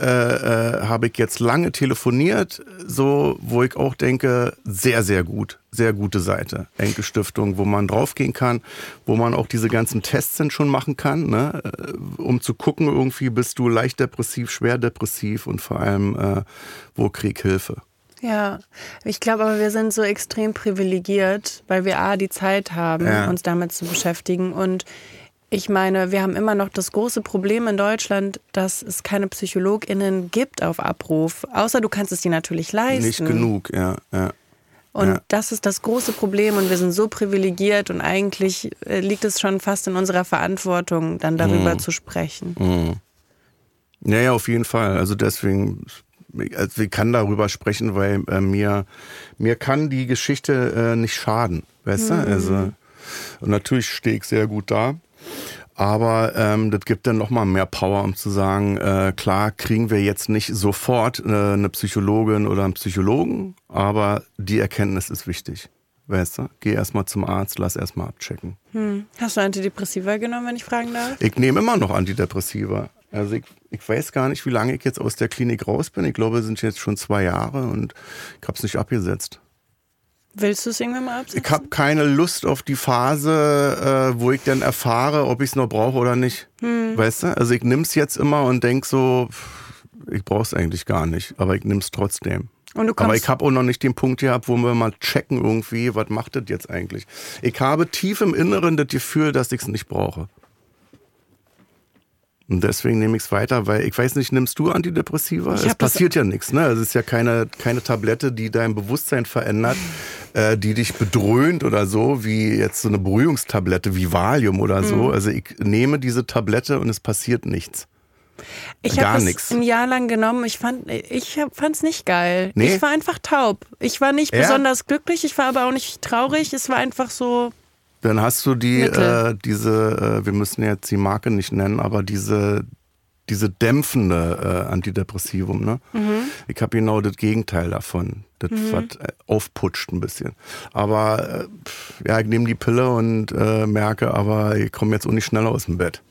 C: äh, äh, habe ich jetzt lange telefoniert, so wo ich auch denke, sehr, sehr gut, sehr gute Seite. Enke Stiftung, wo man draufgehen kann, wo man auch diese ganzen Tests dann schon machen kann, ne? äh, um zu gucken, irgendwie bist du leicht depressiv, schwer depressiv und vor allem, äh, wo krieg Hilfe.
E: Ja, ich glaube aber, wir sind so extrem privilegiert, weil wir A, die Zeit haben,
C: Ja.
E: uns damit zu beschäftigen. Und ich meine, wir haben immer noch das große Problem in Deutschland, dass es keine PsychologInnen gibt auf Abruf. Außer du kannst es dir natürlich leisten.
C: Nicht genug, ja. ja.
E: Und
C: Ja.
E: das ist das große Problem und wir sind so privilegiert und eigentlich äh, liegt es schon fast in unserer Verantwortung, dann
C: Mhm.
E: darüber zu sprechen.
C: Ja, ja, auf jeden Fall. Also deswegen, also ich kann darüber sprechen, weil äh, mir, mir kann die Geschichte äh, nicht schaden, weißt du? Also, und natürlich stehe ich sehr gut da. Aber ähm, das gibt dann nochmal mehr Power, um zu sagen, äh, klar kriegen wir jetzt nicht sofort äh, eine Psychologin oder einen Psychologen, aber die Erkenntnis ist wichtig. Weißt du? Geh erstmal zum Arzt, lass erstmal abchecken.
E: Hm. Hast du Antidepressiva genommen, wenn ich fragen darf?
C: Ich nehme immer noch Antidepressiva. Also ich, ich weiß gar nicht, wie lange ich jetzt aus der Klinik raus bin. Ich glaube, es sind jetzt schon zwei Jahre und ich habe es nicht abgesetzt.
E: Willst du es irgendwann mal absetzen?
C: Ich habe keine Lust auf die Phase, äh, wo ich dann erfahre, ob ich es noch brauche oder nicht. Weißt du? Also ich nehme es jetzt immer und denk so, ich brauche es eigentlich gar nicht, aber ich nehme es trotzdem. Aber ich habe auch noch nicht den Punkt gehabt, wo wir mal checken irgendwie, was macht das jetzt eigentlich. Ich habe tief im Inneren das Gefühl, dass ich es nicht brauche. Und deswegen nehme ich es weiter, weil ich weiß nicht, nimmst du Antidepressiva?
E: Ich
C: Es passiert ja nichts, ne? Es ist ja keine, keine Tablette, die dein Bewusstsein verändert, äh, die dich bedröhnt oder so, wie jetzt so eine Beruhigungstablette wie Valium oder so.
E: Mhm.
C: Also ich nehme diese Tablette und es passiert nichts.
E: Ich habe es ein Jahr lang genommen. Ich fand ich fand es nicht geil.
C: Nee?
E: Ich war einfach taub. Ich war nicht
C: Ja?
E: besonders glücklich, ich war aber auch nicht traurig. Es war einfach so
C: Dann hast du die, äh, diese, äh, wir müssen jetzt die Marke nicht nennen, aber diese, diese dämpfende äh, Antidepressivum, ne?
E: Mhm.
C: Ich habe genau das Gegenteil davon. Das was äh, aufputscht ein bisschen. Aber äh, ja, ich nehme die Pille und äh, merke, aber ich komme jetzt auch nicht schneller aus dem Bett.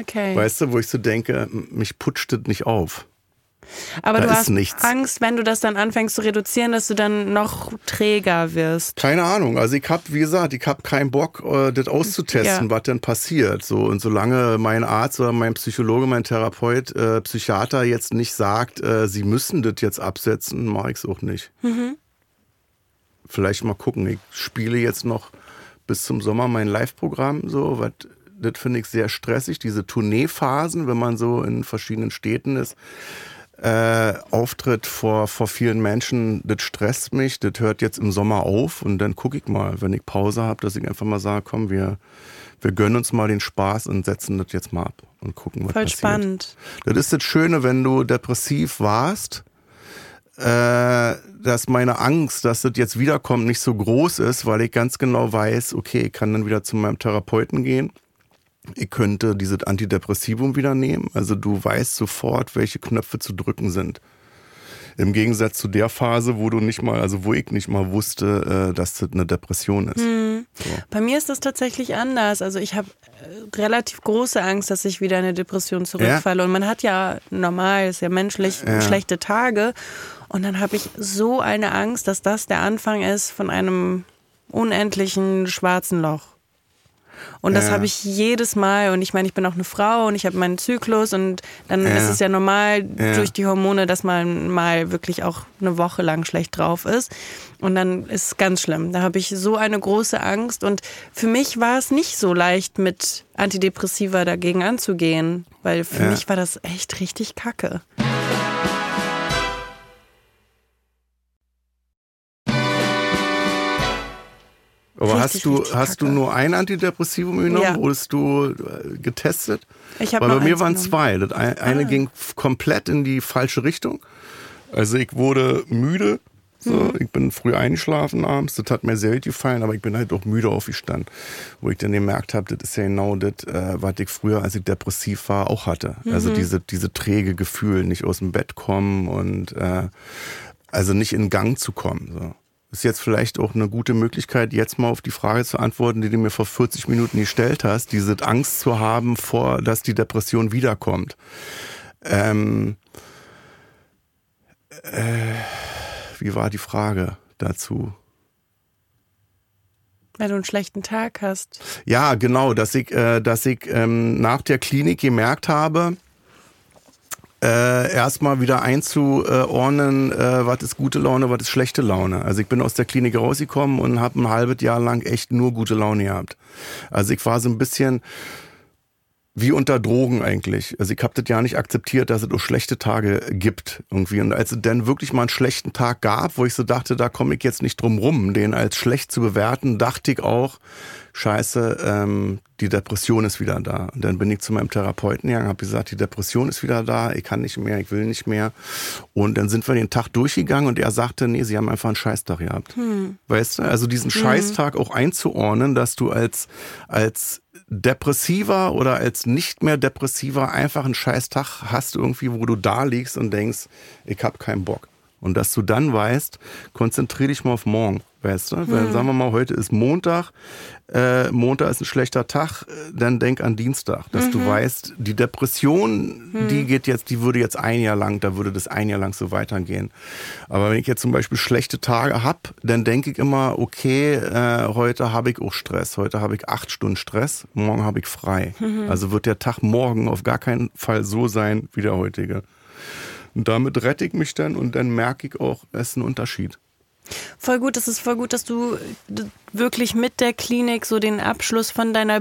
E: okay.
C: Weißt du, wo ich so denke, mich putscht das nicht auf.
E: Aber
C: da
E: du hast
C: nichts.
E: Angst, wenn du das dann anfängst zu reduzieren, dass du dann noch träger wirst.
C: Keine Ahnung. Also ich habe, wie gesagt, ich habe keinen Bock, äh, das auszutesten,
E: Ja.
C: was denn passiert. So und solange mein Arzt oder mein Psychologe, mein Therapeut, äh, Psychiater jetzt nicht sagt, äh, sie müssen das jetzt absetzen, mache ich es auch nicht. Vielleicht mal gucken. Ich spiele jetzt noch bis zum Sommer mein Live-Programm. So, was das finde ich sehr stressig. Diese Tourneephasen, wenn man so in verschiedenen Städten ist äh, Auftritt vor, vor vielen Menschen, das stresst mich, das hört jetzt im Sommer auf und dann gucke ich mal, wenn ich Pause habe, dass ich einfach mal sage, komm, wir, wir gönnen uns mal den Spaß und setzen das jetzt mal ab und gucken, was
E: Voll
C: passiert.
E: spannend.
C: Das ist das Schöne, wenn du depressiv warst, äh, dass meine Angst, dass das jetzt wiederkommt, nicht so groß ist, weil ich ganz genau weiß, okay, ich kann dann wieder zu meinem Therapeuten gehen. Ich könnte dieses Antidepressivum wieder nehmen. Also du weißt sofort, welche Knöpfe zu drücken sind. Im Gegensatz zu der Phase, wo du nicht mal, also wo ich nicht mal wusste, äh, dass das eine Depression ist.
E: Hm.
C: So.
E: Bei mir ist das tatsächlich anders. Also ich habe äh, relativ große Angst, dass ich wieder in eine Depression zurückfalle. Und man hat ja normal, ist ja menschlich,
C: Ja.
E: schlechte Tage. Und dann habe ich so eine Angst, dass das der Anfang ist von einem unendlichen schwarzen Loch. Und das
C: Ja.
E: habe ich jedes Mal. Und ich meine, ich bin auch eine Frau und ich habe meinen Zyklus und dann
C: Ja.
E: ist es ja normal
C: Ja.
E: durch die Hormone, dass man mal wirklich auch eine Woche lang schlecht drauf ist. Und dann ist es ganz schlimm. Da habe ich so eine große Angst. Und für mich war es nicht so leicht, mit Antidepressiva dagegen anzugehen, weil für mich war das echt richtig kacke.
C: Aber
E: Richtig,
C: hast du, hast du nur ein Antidepressivum genommen?
E: Ja.
C: Wurdest du äh, getestet?
E: Ich habe
C: Weil bei mir waren
E: genommen.
C: zwei. Das ein- eine
E: Ah.
C: ging komplett in die falsche Richtung. Also ich wurde müde. So,
E: Mhm.
C: Ich bin früh eingeschlafen abends. Das hat mir sehr gut gefallen, aber ich bin halt auch müde aufgestanden. Wo ich dann gemerkt habe, das ist ja genau das, äh, was ich früher, als ich depressiv war, auch hatte. Also
E: Mhm.
C: diese, diese träge Gefühl, nicht aus dem Bett kommen und äh, also nicht in Gang zu kommen. So. Ist jetzt vielleicht auch eine gute Möglichkeit, jetzt mal auf die Frage zu antworten, die du mir vor 40 Minuten gestellt hast, diese Angst zu haben, vor, dass die Depression wiederkommt. Ähm, äh, wie war die Frage dazu?
E: Weil du einen schlechten Tag hast.
C: Ja, genau, dass ich, äh, dass ich ähm, nach der Klinik gemerkt habe, äh, erstmal wieder einzuordnen, äh, was ist gute Laune, was ist schlechte Laune. Also ich bin aus der Klinik rausgekommen und habe ein halbes Jahr lang echt nur gute Laune gehabt. Also ich war so ein bisschen wie unter Drogen eigentlich. Also ich habe das ja nicht akzeptiert, dass es auch schlechte Tage gibt irgendwie. Und als es dann wirklich mal einen schlechten Tag gab, wo ich so dachte, da komme ich jetzt nicht drum rum, den als schlecht zu bewerten, dachte ich auch, scheiße, ähm, die Depression ist wieder da. Und dann bin ich zu meinem Therapeuten gegangen, habe gesagt, die Depression ist wieder da, ich kann nicht mehr, ich will nicht mehr. Und dann sind wir den Tag durchgegangen und er sagte, nee, sie haben einfach einen Scheißtag gehabt. Weißt du, also diesen Scheißtag auch einzuordnen, dass du als, als Depressiver oder als nicht mehr Depressiver einfach einen Scheißtag hast irgendwie, wo du da liegst und denkst, ich hab keinen Bock. Und dass du dann weißt, konzentrier dich mal auf morgen, weißt du? Weil, sagen wir mal, heute ist Montag, äh, Montag ist ein schlechter Tag, äh, dann denk an Dienstag, dass du weißt, die Depression, die geht jetzt, die würde jetzt ein Jahr lang, da würde das ein Jahr lang so weitergehen. Aber wenn ich jetzt zum Beispiel schlechte Tage hab, dann denke ich immer, okay, äh, heute habe ich auch Stress, heute habe ich acht Stunden Stress, morgen habe ich frei. Also wird der Tag morgen auf gar keinen Fall so sein wie der heutige. Und damit rette ich mich dann und dann merke ich auch, es ist ein Unterschied.
E: Voll gut, es ist voll gut, dass du wirklich mit der Klinik so den Abschluss von deiner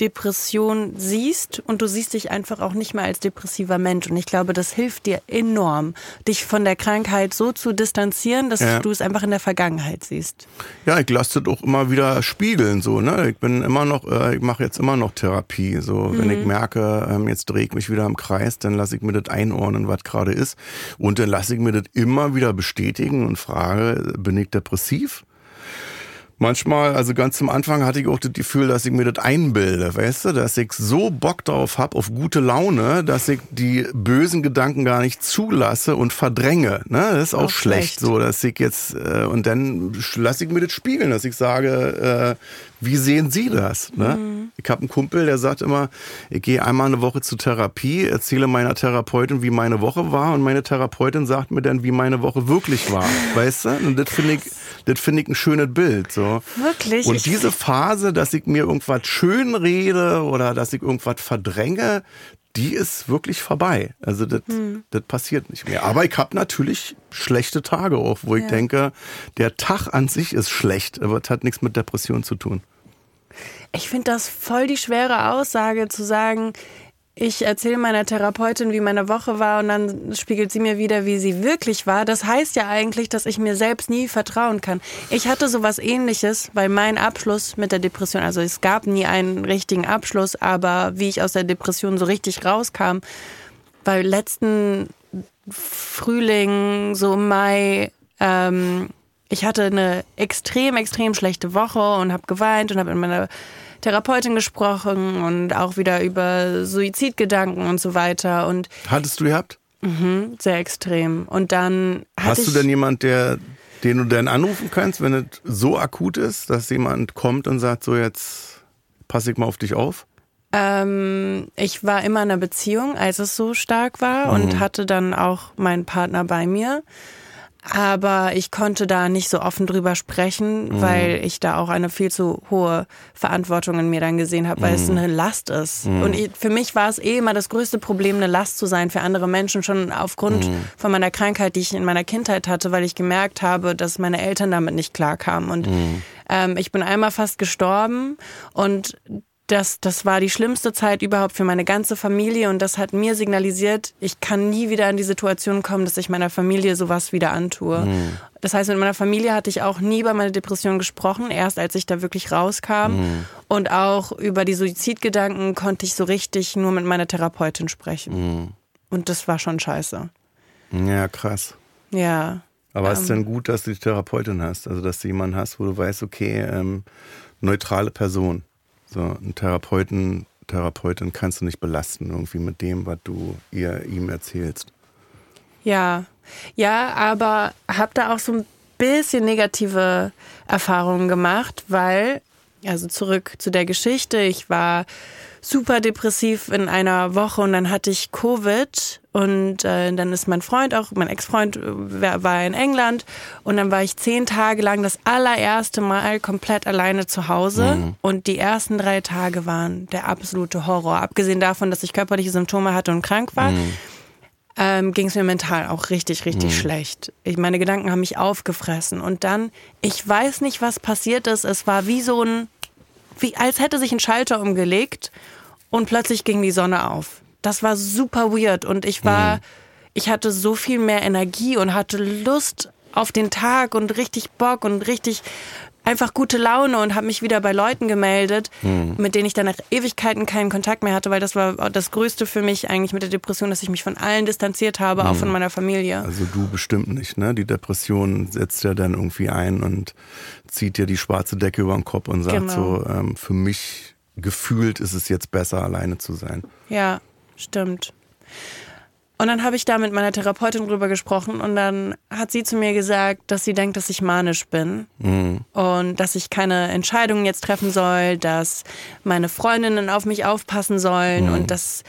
E: Depression siehst und du siehst dich einfach auch nicht mehr als depressiver Mensch. Und ich glaube, das hilft dir enorm, dich von der Krankheit so zu distanzieren, dass
C: Ja.
E: du es einfach in der Vergangenheit siehst.
C: Ja, ich lasse das auch immer wieder spiegeln, so, ne? Ich bin immer noch, äh, ich mache jetzt immer noch Therapie. So, wenn ich merke, ähm, jetzt drehe ich mich wieder im Kreis, dann lasse ich mir das einordnen, was gerade ist. Und dann lasse ich mir das immer wieder bestätigen und frage, bin ich depressiv? Manchmal, also ganz zum Anfang hatte ich auch das Gefühl, dass ich mir das einbilde, weißt du, dass ich so Bock drauf hab auf gute Laune, dass ich die bösen Gedanken gar nicht zulasse und verdränge. Ne? Das ist auch,
E: Auch
C: schlecht,
E: schlecht.
C: so, dass ich jetzt äh, und dann lasse ich mir das spiegeln, dass ich sage, äh, wie sehen Sie das? Ne? Ich habe einen Kumpel, der sagt immer, ich gehe einmal eine Woche zur Therapie, erzähle meiner Therapeutin, wie meine Woche war und meine Therapeutin sagt mir dann, wie meine Woche wirklich war, [LAUGHS] weißt du? Und das finde ich, das finde ich ein schönes Bild, so.
E: Wirklich?
C: Und
E: Ich-
C: diese Phase, dass ich mir irgendwas schön rede oder dass ich irgendwas verdränge, die ist wirklich vorbei. Also das,
E: Hm.
C: das passiert nicht mehr. Aber ich habe natürlich schlechte Tage auch, wo ich
E: Ja.
C: denke, der Tag an sich ist schlecht, aber es hat nichts mit Depression zu tun.
E: Ich finde das voll die schwere Aussage zu sagen, ich erzähle meiner Therapeutin, wie meine Woche war und dann spiegelt sie mir wieder, wie sie wirklich war. Das heißt ja eigentlich, dass ich mir selbst nie vertrauen kann. Ich hatte sowas ähnliches, weil mein Abschluss mit der Depression, also es gab nie einen richtigen Abschluss, aber wie ich aus der Depression so richtig rauskam, weil letzten Frühling, so Mai, ähm, ich hatte eine extrem, extrem schlechte Woche und habe geweint und habe in meiner Therapeutin gesprochen und auch wieder über Suizidgedanken und so weiter. Und
C: Hattest du gehabt?
E: Mhm, sehr extrem. Und dann
C: Hast du denn jemand, der, den du dann anrufen kannst, wenn es so akut ist, dass jemand kommt und sagt, so jetzt passe ich mal auf dich auf?
E: ähm, ich war immer in einer Beziehung, als es so stark war und hatte dann auch meinen Partner bei mir. Aber ich konnte da nicht so offen drüber sprechen, weil ich da auch eine viel zu hohe Verantwortung in mir dann gesehen habe, weil es eine Last ist. Und ich, für mich war es eh immer das größte Problem, eine Last zu sein für andere Menschen, schon aufgrund von meiner Krankheit, die ich in meiner Kindheit hatte, weil ich gemerkt habe, dass meine Eltern damit nicht klarkamen. Und ähm, ich bin einmal fast gestorben und das, das war die schlimmste Zeit überhaupt für meine ganze Familie und das hat mir signalisiert, ich kann nie wieder in die Situation kommen, dass ich meiner Familie sowas wieder antue. Das heißt, mit meiner Familie hatte ich auch nie über meine Depression gesprochen, erst als ich da wirklich rauskam. Und auch über die Suizidgedanken konnte ich so richtig nur mit meiner Therapeutin sprechen. Und das war schon scheiße.
C: Ja, krass.
E: Ja.
C: Aber ist denn gut, dass du die Therapeutin hast? Also, dass du jemanden hast, wo du weißt, okay, ähm, neutrale Person. So, einen Therapeuten, Therapeutin kannst du nicht belasten, irgendwie mit dem, was du ihr ihm erzählst.
E: Ja, ja, aber habe da auch so ein bisschen negative Erfahrungen gemacht, weil, also zurück zu der Geschichte, ich war super depressiv in einer Woche und dann hatte ich Covid und äh, dann ist mein Freund auch, mein Ex-Freund äh, war war in England und dann war ich zehn Tage lang das allererste Mal komplett alleine zu Hause und die ersten drei Tage waren der absolute Horror. Abgesehen davon, dass ich körperliche Symptome hatte und krank war, ähm, ging es mir mental auch richtig, richtig schlecht. Ich, meine Gedanken haben mich aufgefressen. Und dann, ich weiß nicht, was passiert ist. Es war wie so ein, wie als hätte sich ein Schalter umgelegt und plötzlich ging die Sonne auf. Das war super weird und ich war, ich hatte so viel mehr Energie und hatte Lust auf den Tag und richtig Bock und richtig einfach gute Laune und habe mich wieder bei Leuten gemeldet, mit denen ich dann nach Ewigkeiten keinen Kontakt mehr hatte, weil das war das Größte für mich eigentlich mit der Depression, dass ich mich von allen distanziert habe, auch von meiner Familie.
C: Also du bestimmt nicht, ne? Die Depression setzt ja dann irgendwie ein und zieht dir die schwarze Decke über den Kopf und sagt
E: Genau.
C: so, ähm, für mich gefühlt ist es jetzt besser, alleine zu sein.
E: Ja, stimmt. Und dann habe ich da mit meiner Therapeutin drüber gesprochen und dann hat sie zu mir gesagt, dass sie denkt, dass ich manisch bin und dass ich keine Entscheidungen jetzt treffen soll, dass meine Freundinnen auf mich aufpassen sollen und dass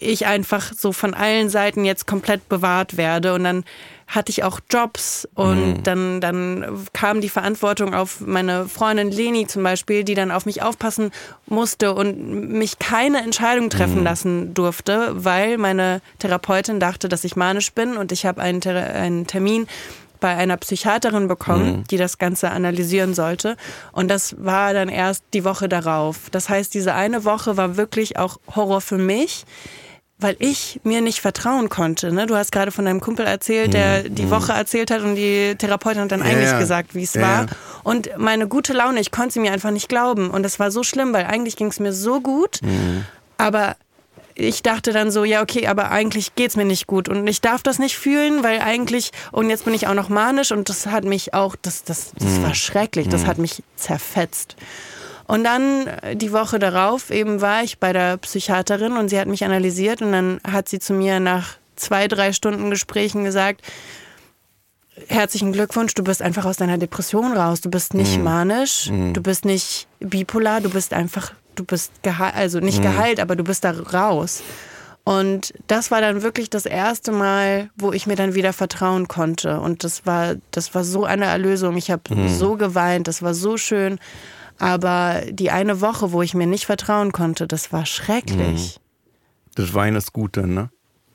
E: ich einfach so von allen Seiten jetzt komplett bewahrt werde. Und dann hatte ich auch Jobs und dann, dann kam die Verantwortung auf meine Freundin Leni zum Beispiel, die dann auf mich aufpassen musste und mich keine Entscheidung treffen lassen durfte, weil meine Therapeutin dachte, dass ich manisch bin und ich habe einen, Thera- einen Termin bei einer Psychiaterin bekommen, die das Ganze analysieren sollte. Und das war dann erst die Woche darauf. Das heißt, diese eine Woche war wirklich auch Horror für mich, weil ich mir nicht vertrauen konnte. Ne? Du hast gerade von deinem Kumpel erzählt, der die Woche erzählt hat und die Therapeutin hat dann
C: Ja,
E: eigentlich
C: ja.
E: gesagt, wie es
C: Ja,
E: war. Und meine gute Laune, ich konnte sie mir einfach nicht glauben. Und das war so schlimm, weil eigentlich ging es mir so gut, aber ich dachte dann so, ja, okay, aber eigentlich geht's mir nicht gut und ich darf das nicht fühlen, weil eigentlich, und jetzt bin ich auch noch manisch und das hat mich auch, das, das, das war schrecklich, das hat mich zerfetzt. Und dann äh, die Woche darauf eben war ich bei der Psychiaterin und sie hat mich analysiert und dann hat sie zu mir nach zwei, drei Stunden Gesprächen gesagt, herzlichen Glückwunsch, du bist einfach aus deiner Depression raus. Du bist nicht manisch, du bist nicht bipolar, du bist einfach, du bist geheilt, also nicht geheilt, aber du bist da raus. Und das war dann wirklich das erste Mal, wo ich mir dann wieder vertrauen konnte. Und das war, das war so eine Erlösung. Ich habe so geweint, das war so schön. Aber die eine Woche, wo ich mir nicht vertrauen konnte, das war schrecklich.
C: Das Wein ist gut dann, ne?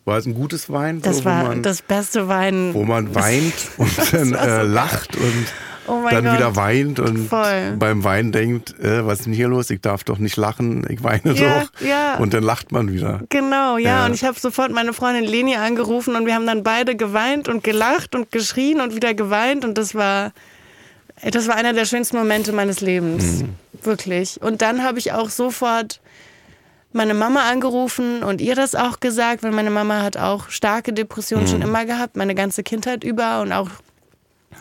C: War es ein gutes Wein?
E: Das
C: so,
E: war
C: man,
E: das beste Wein.
C: Wo man weint [LAUGHS] und dann äh, lacht und [LAUGHS]
E: Oh
C: dann
E: Gott.
C: wieder weint und
E: Voll.
C: beim Weinen denkt, äh, was ist denn hier los? Ich darf doch nicht lachen, ich weine
E: Ja,
C: doch.
E: ja.
C: Und dann lacht man wieder.
E: Genau, ja.
C: Ja.
E: Und ich habe sofort meine Freundin Leni angerufen und wir haben dann beide geweint und gelacht und geschrien und wieder geweint. Und das war, das war einer der schönsten Momente meines Lebens.
C: Mhm.
E: Wirklich. Und dann habe ich auch sofort meine Mama angerufen und ihr das auch gesagt, weil meine Mama hat auch starke Depressionen
C: Mhm.
E: schon immer gehabt, meine ganze Kindheit über und auch,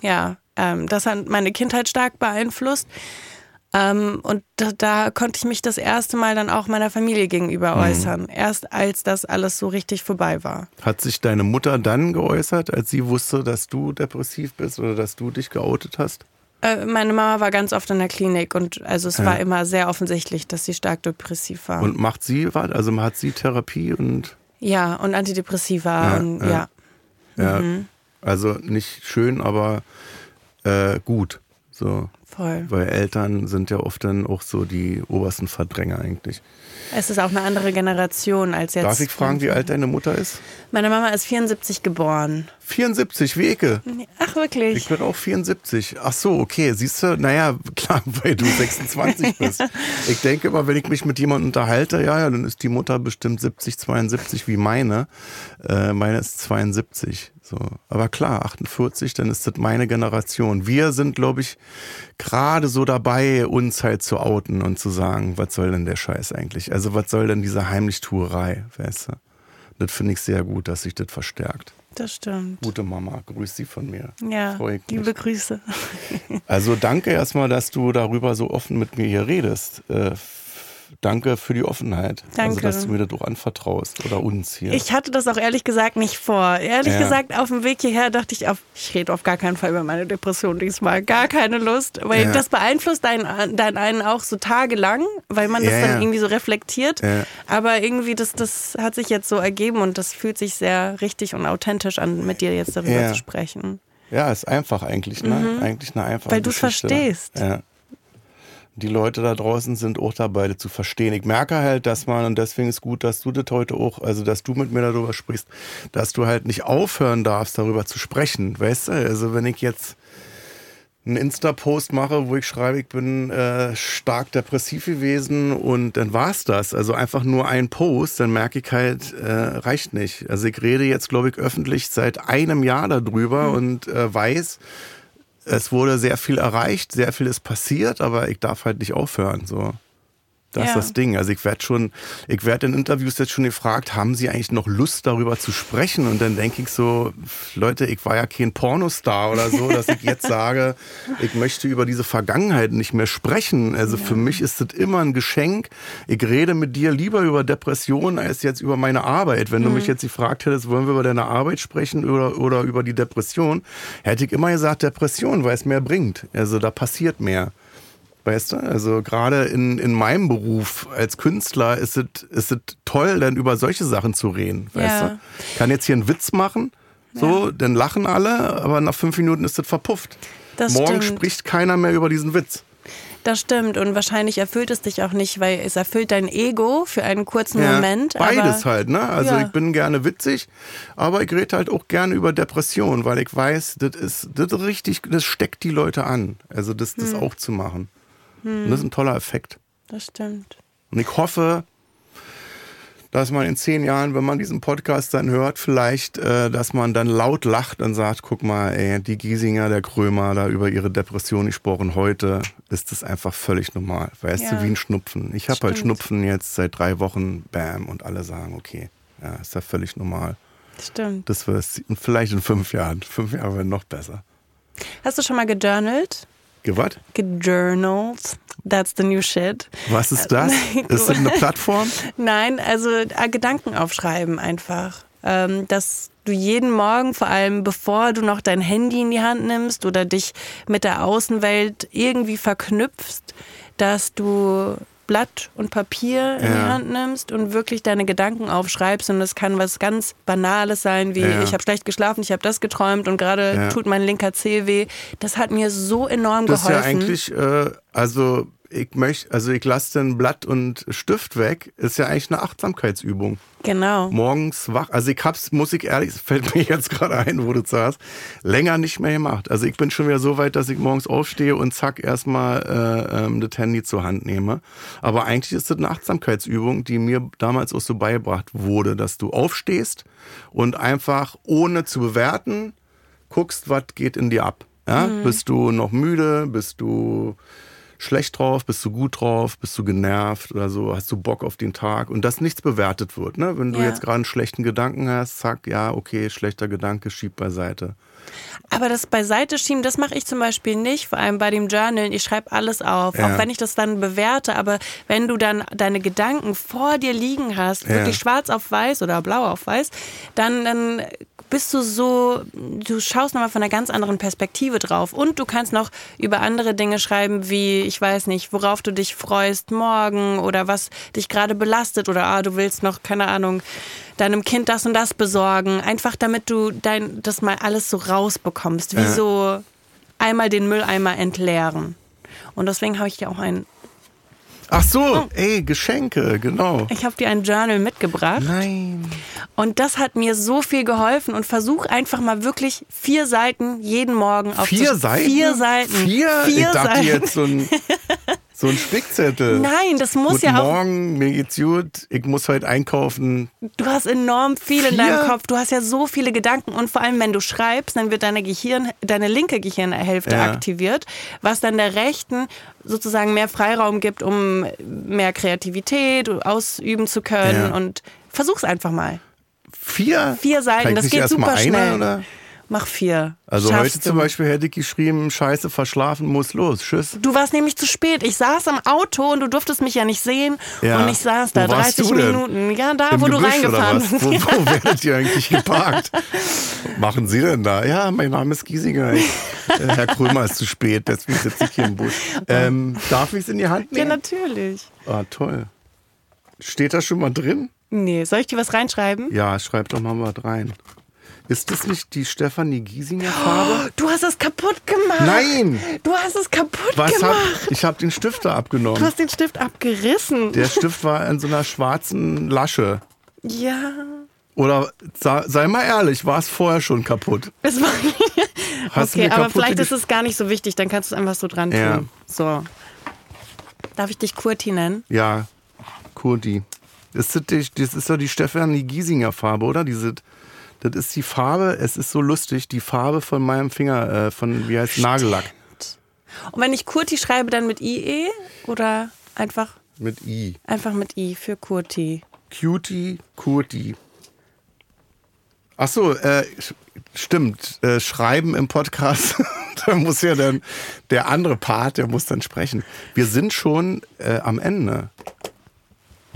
E: ja, ähm, das hat meine Kindheit stark beeinflusst. Ähm, und da, da konnte ich mich das erste Mal dann auch meiner Familie gegenüber
C: Mhm.
E: äußern. Erst als das alles so richtig vorbei war.
C: Hat sich deine Mutter dann geäußert, als sie wusste, dass du depressiv bist oder dass du dich geoutet hast?
E: Äh, meine Mama war ganz oft in der Klinik und also es war immer sehr offensichtlich, dass sie stark depressiv war.
C: Und macht sie was? Also hat sie Therapie und
E: ja, und Antidepressiva
C: Ja,
E: und
C: ja.
E: ja,
C: ja, also nicht schön, aber äh, gut. So.
E: voll.
C: Weil Eltern sind ja oft dann auch so die obersten Verdränger eigentlich.
E: Es ist auch eine andere Generation als jetzt.
C: Darf ich fragen, wie alt deine Mutter ist?
E: Meine Mama ist 74 geboren.
C: 74, wie Ecke.
E: Ach wirklich?
C: Ich bin auch 74. Ach so, okay. Siehst du, naja, [LAUGHS] klar, weil du 26 bist. [LAUGHS] Ich denke immer, wenn ich mich mit jemandem unterhalte, ja, ja, dann ist die Mutter bestimmt 70, 72 wie meine. Äh, meine ist 72. So. Aber klar, 48, dann ist das meine Generation. Wir sind, glaube ich, gerade so dabei, uns halt zu outen und zu sagen, was soll denn der Scheiß eigentlich? Also, was soll denn diese Heimlichtuerei, weißt du? Das finde ich sehr gut, dass sich das verstärkt.
E: Das stimmt.
C: Gute Mama, grüß sie von mir.
E: Ja,
C: Freu ich mich.
E: liebe Grüße.
C: Also danke erstmal, dass du darüber so offen mit mir hier redest. Äh, danke für die Offenheit. Also,
E: Danke.
C: dass du mir das auch anvertraust oder uns hier.
E: Ich hatte das auch ehrlich gesagt nicht vor. Ehrlich
C: Ja.
E: gesagt, auf dem Weg hierher dachte ich, auf, ich rede auf gar keinen Fall über meine Depression diesmal. Gar keine Lust. Weil
C: Ja.
E: das beeinflusst deinen, deinen einen auch so tagelang, weil man das
C: Ja,
E: dann irgendwie so reflektiert. Aber irgendwie, das, das hat sich jetzt so ergeben und das fühlt sich sehr richtig und authentisch an, mit dir jetzt darüber zu sprechen.
C: ja, ist einfach eigentlich, ne? Eigentlich eine einfache
E: Mhm. Weil du's
C: Geschichte.
E: verstehst.
C: Ja. Die Leute da draußen sind auch dabei, das zu verstehen. Ich merke halt, dass man, und deswegen ist gut, dass du das heute auch, also dass du mit mir darüber sprichst, dass du halt nicht aufhören darfst, darüber zu sprechen. Weißt du? Also wenn ich jetzt einen Insta-Post mache, wo ich schreibe, ich bin äh, stark depressiv gewesen und dann war's das. Also einfach nur ein Post, dann merke ich halt, äh, reicht nicht. Also ich rede jetzt, glaube ich, öffentlich seit einem Jahr darüber und äh, weiß, es wurde sehr viel erreicht, sehr viel ist passiert, aber ich darf halt nicht aufhören. So. Das ist
E: Ja.
C: das Ding. Also ich werde schon, ich werde in Interviews jetzt schon gefragt, haben Sie eigentlich noch Lust darüber zu sprechen? Und dann denke ich so, Leute, ich war ja kein Pornostar oder so, dass ich jetzt [LAUGHS] sage, ich möchte über diese Vergangenheit nicht mehr sprechen. Also für mich ist das immer ein Geschenk. Ich rede mit dir lieber über Depressionen als jetzt über meine Arbeit. Wenn du mich jetzt gefragt hättest, wollen wir über deine Arbeit sprechen oder, oder über die Depression, hätte ich immer gesagt Depression, weil es mehr bringt. Also da passiert mehr. Weißt du, also gerade in, in meinem Beruf als Künstler ist es ist es toll, dann über solche Sachen zu reden. Weißt
E: Ja.
C: du? Ich kann jetzt hier einen Witz machen, so, dann lachen alle, aber nach fünf Minuten ist das verpufft.
E: Das
C: Morgen
E: stimmt.
C: spricht keiner mehr über diesen Witz.
E: Das stimmt und wahrscheinlich erfüllt es dich auch nicht, weil es erfüllt dein Ego für einen kurzen Moment.
C: Beides halt, ne? Also
E: Ja.
C: ich bin gerne witzig, aber ich rede halt auch gerne über Depressionen, weil ich weiß, das ist, das richtig, das steckt die Leute an. Also das, das
E: Hm.
C: auch zu machen. Und das ist ein toller Effekt.
E: Das stimmt.
C: Und ich hoffe, dass man in zehn Jahren, wenn man diesen Podcast dann hört, vielleicht, äh, dass man dann laut lacht und sagt, guck mal, ey, die Giesinger, der Krömer, da über ihre Depression gesprochen. Heute ist das einfach völlig normal. Weißt
E: Ja.
C: du, wie ein Schnupfen. Ich habe halt. Schnupfen jetzt seit drei Wochen, bam, und alle sagen, okay, ja, ist ja völlig normal.
E: Das stimmt.
C: Das wird vielleicht in fünf Jahren. Fünf Jahre werden noch besser.
E: Hast du schon mal gejournalt?
C: Gewat?
E: Gejournalt. That's the new shit.
C: Was ist das? [LAUGHS] Ist das eine Plattform?
E: Nein, also äh, Gedanken aufschreiben einfach. Ähm, dass du jeden Morgen, vor allem bevor du noch dein Handy in die Hand nimmst oder dich mit der Außenwelt irgendwie verknüpfst, dass du Blatt und Papier in die. Hand nimmst und wirklich deine Gedanken aufschreibst. Und das kann was ganz Banales sein, wie ich habe schlecht geschlafen, ich habe das geträumt und gerade tut mein linker Zeh weh. Das hat mir so enorm
C: Das ist
E: geholfen.
C: ja eigentlich, äh, also ich möchte, also ich lasse dann Blatt und Stift weg, ist ja eigentlich eine Achtsamkeitsübung.
E: Genau.
C: Morgens wach, also ich hab's, muss ich ehrlich, fällt [LAUGHS] mir jetzt gerade ein, wo du sagst, länger nicht mehr gemacht. Also ich bin schon wieder so weit, dass ich morgens aufstehe und zack erstmal äh, ähm, das Handy zur Hand nehme. Aber eigentlich ist das eine Achtsamkeitsübung, die mir damals auch so beigebracht wurde, dass du aufstehst und einfach ohne zu bewerten guckst, was geht in dir ab. Ja? Bist du noch müde? Bist du schlecht drauf? Bist du gut drauf? Bist du genervt oder so? Hast du Bock auf den Tag? Und dass nichts bewertet wird. Ne? Wenn du
E: Ja.
C: jetzt gerade einen schlechten Gedanken hast, zack, ja, okay, schlechter Gedanke, schieb beiseite.
E: Aber das beiseite schieben, das mache ich zum Beispiel nicht, vor allem bei dem Journal. Ich schreibe alles auf,
C: Ja.
E: auch wenn ich das dann bewerte. Aber wenn du dann deine Gedanken vor dir liegen hast,
C: Ja.
E: wirklich schwarz auf weiß oder blau auf weiß, dann, dann bist du so, du schaust nochmal von einer ganz anderen Perspektive drauf. Und du kannst noch über andere Dinge schreiben, wie, ich weiß nicht, worauf du dich freust morgen oder was dich gerade belastet oder ah, du willst noch, keine Ahnung, deinem Kind das und das besorgen. Einfach damit du dein, das mal alles so rausbekommst. Wie so einmal den Mülleimer entleeren. Und deswegen habe ich dir auch ein,
C: Ach so,
E: Oh.
C: ey, Geschenke, genau.
E: ich habe dir ein Journal mitgebracht.
C: Nein.
E: Und das hat mir so viel geholfen und versuch einfach mal wirklich vier Seiten jeden Morgen auf
C: Vier Seiten?
E: Vier Seiten.
C: Vier?
E: Vier
C: ich dachte
E: Seiten.
C: jetzt so ein, [LAUGHS] so ein Spickzettel.
E: Nein, das muss
C: Guten
E: ja auch.
C: Morgen, mir geht's gut. Ich muss heute einkaufen.
E: Du hast enorm viel in
C: Vier?
E: deinem Kopf. Du hast ja so viele Gedanken und vor allem, wenn du schreibst, dann wird deine Gehirn, deine linke Gehirnhälfte
C: Ja.
E: aktiviert, was dann der rechten sozusagen mehr Freiraum gibt, um mehr Kreativität ausüben zu können.
C: Ja.
E: Und versuch's einfach mal.
C: Vier?
E: Vier Seiten, das geht super
C: eine,
E: schnell.
C: Oder?
E: Mach vier.
C: Also
E: Schaffst
C: heute
E: du.
C: zum Beispiel hätte ich geschrieben, scheiße, verschlafen, muss los. Tschüss.
E: Du warst nämlich zu spät. Ich saß am Auto und du durftest mich ja nicht sehen.
C: Ja.
E: Und ich saß da
C: Wo warst
E: 30
C: du denn?
E: Minuten. Ja, da,
C: Im
E: wo du
C: Gebüsch oder
E: reingefahren bist.
C: Wo, wo [LAUGHS] werdet ihr eigentlich geparkt? Machen Sie denn da? Ja, mein Name ist Giesinger. Ich, äh, Herr Krömer ist zu spät, deswegen sitze ich hier im Busch. [LAUGHS] Ähm, darf ich es in die Hand
E: Ja,
C: nehmen?
E: natürlich.
C: ah, toll. Steht da schon mal drin?
E: Nee, soll ich dir was reinschreiben?
C: Ja, schreib doch mal was rein. Ist das nicht die Stefanie Giesinger Farbe?
E: Du hast es kaputt gemacht.
C: Nein!
E: Du hast es kaputt
C: Was hab,
E: gemacht.
C: ich habe den Stift da
E: Du
C: abgenommen.
E: hast den Stift abgerissen.
C: Der Stift war in so einer schwarzen Lasche.
E: ja.
C: Oder sei, mal ehrlich, war es vorher schon kaputt?
E: Es war [LAUGHS]
C: Hast du
E: okay, aber vielleicht ist es gar nicht so wichtig. Dann kannst du es einfach so dran tun.
C: Ja.
E: So. Darf ich dich Kurti nennen?
C: Ja, Kurti. Ist das, die, das ist doch die Stefanie Giesinger Farbe, oder? Diese, das ist die Farbe, es ist so lustig, die Farbe von meinem Finger, äh, von, wie heißt Nagellack.
E: Und wenn ich Kurti schreibe, dann mit IE oder einfach,
C: Mit I.
E: einfach mit I für Kurti?
C: Cutie, Kurti. Ach so, äh, stimmt. Äh, schreiben im Podcast, [LAUGHS] da muss ja dann der andere Part, der muss dann sprechen. Wir sind schon äh, am Ende.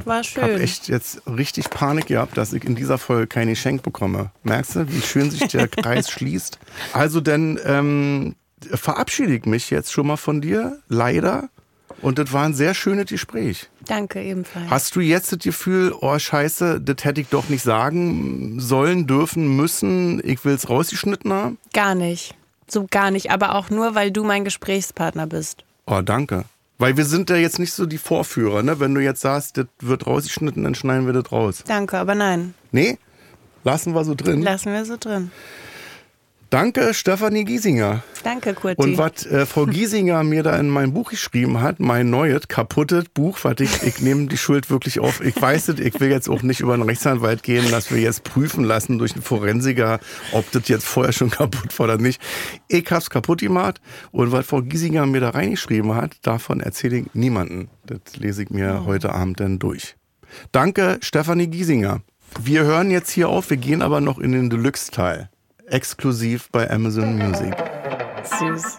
E: War
C: Ich habe
E: schön.
C: echt jetzt richtig Panik gehabt, dass ich in dieser Folge kein Geschenk bekomme. Merkst du, wie schön sich der [LAUGHS] Kreis schließt? Also dann ähm, verabschiede ich mich jetzt schon mal von dir, leider. Und das war ein sehr schönes Gespräch.
E: Danke ebenfalls.
C: Hast du jetzt das Gefühl, oh scheiße, das hätte ich doch nicht sagen sollen, dürfen, müssen, ich will es rausgeschnitten haben?
E: Gar nicht. So gar nicht. Aber auch nur, weil du mein Gesprächspartner bist.
C: Oh, danke. Weil wir sind ja jetzt nicht so die Vorführer, ne? Wenn du jetzt sagst, das wird rausgeschnitten, dann schneiden wir das raus.
E: Danke, aber nein.
C: Nee? Lassen wir so drin.
E: Lassen wir so drin.
C: Danke, Stefanie Giesinger.
E: Danke, Kurti.
C: Und was äh, Frau [LAUGHS] Giesinger mir da in mein Buch geschrieben hat, mein neues, kaputtes Buch, was ich, ich nehme die Schuld wirklich auf. Ich weiß es, ich will jetzt auch nicht über einen Rechtsanwalt gehen, dass wir jetzt prüfen lassen durch einen Forensiker, ob das jetzt vorher schon kaputt war oder nicht. Ich hab's kaputt gemacht und was Frau Giesinger mir da reingeschrieben hat, davon erzähle ich niemanden. Das lese ich mir heute Abend dann durch. Danke, Stefanie Giesinger. Wir hören jetzt hier auf, wir gehen aber noch in den Deluxe-Teil. Exklusiv bei Amazon Music.
E: Süß.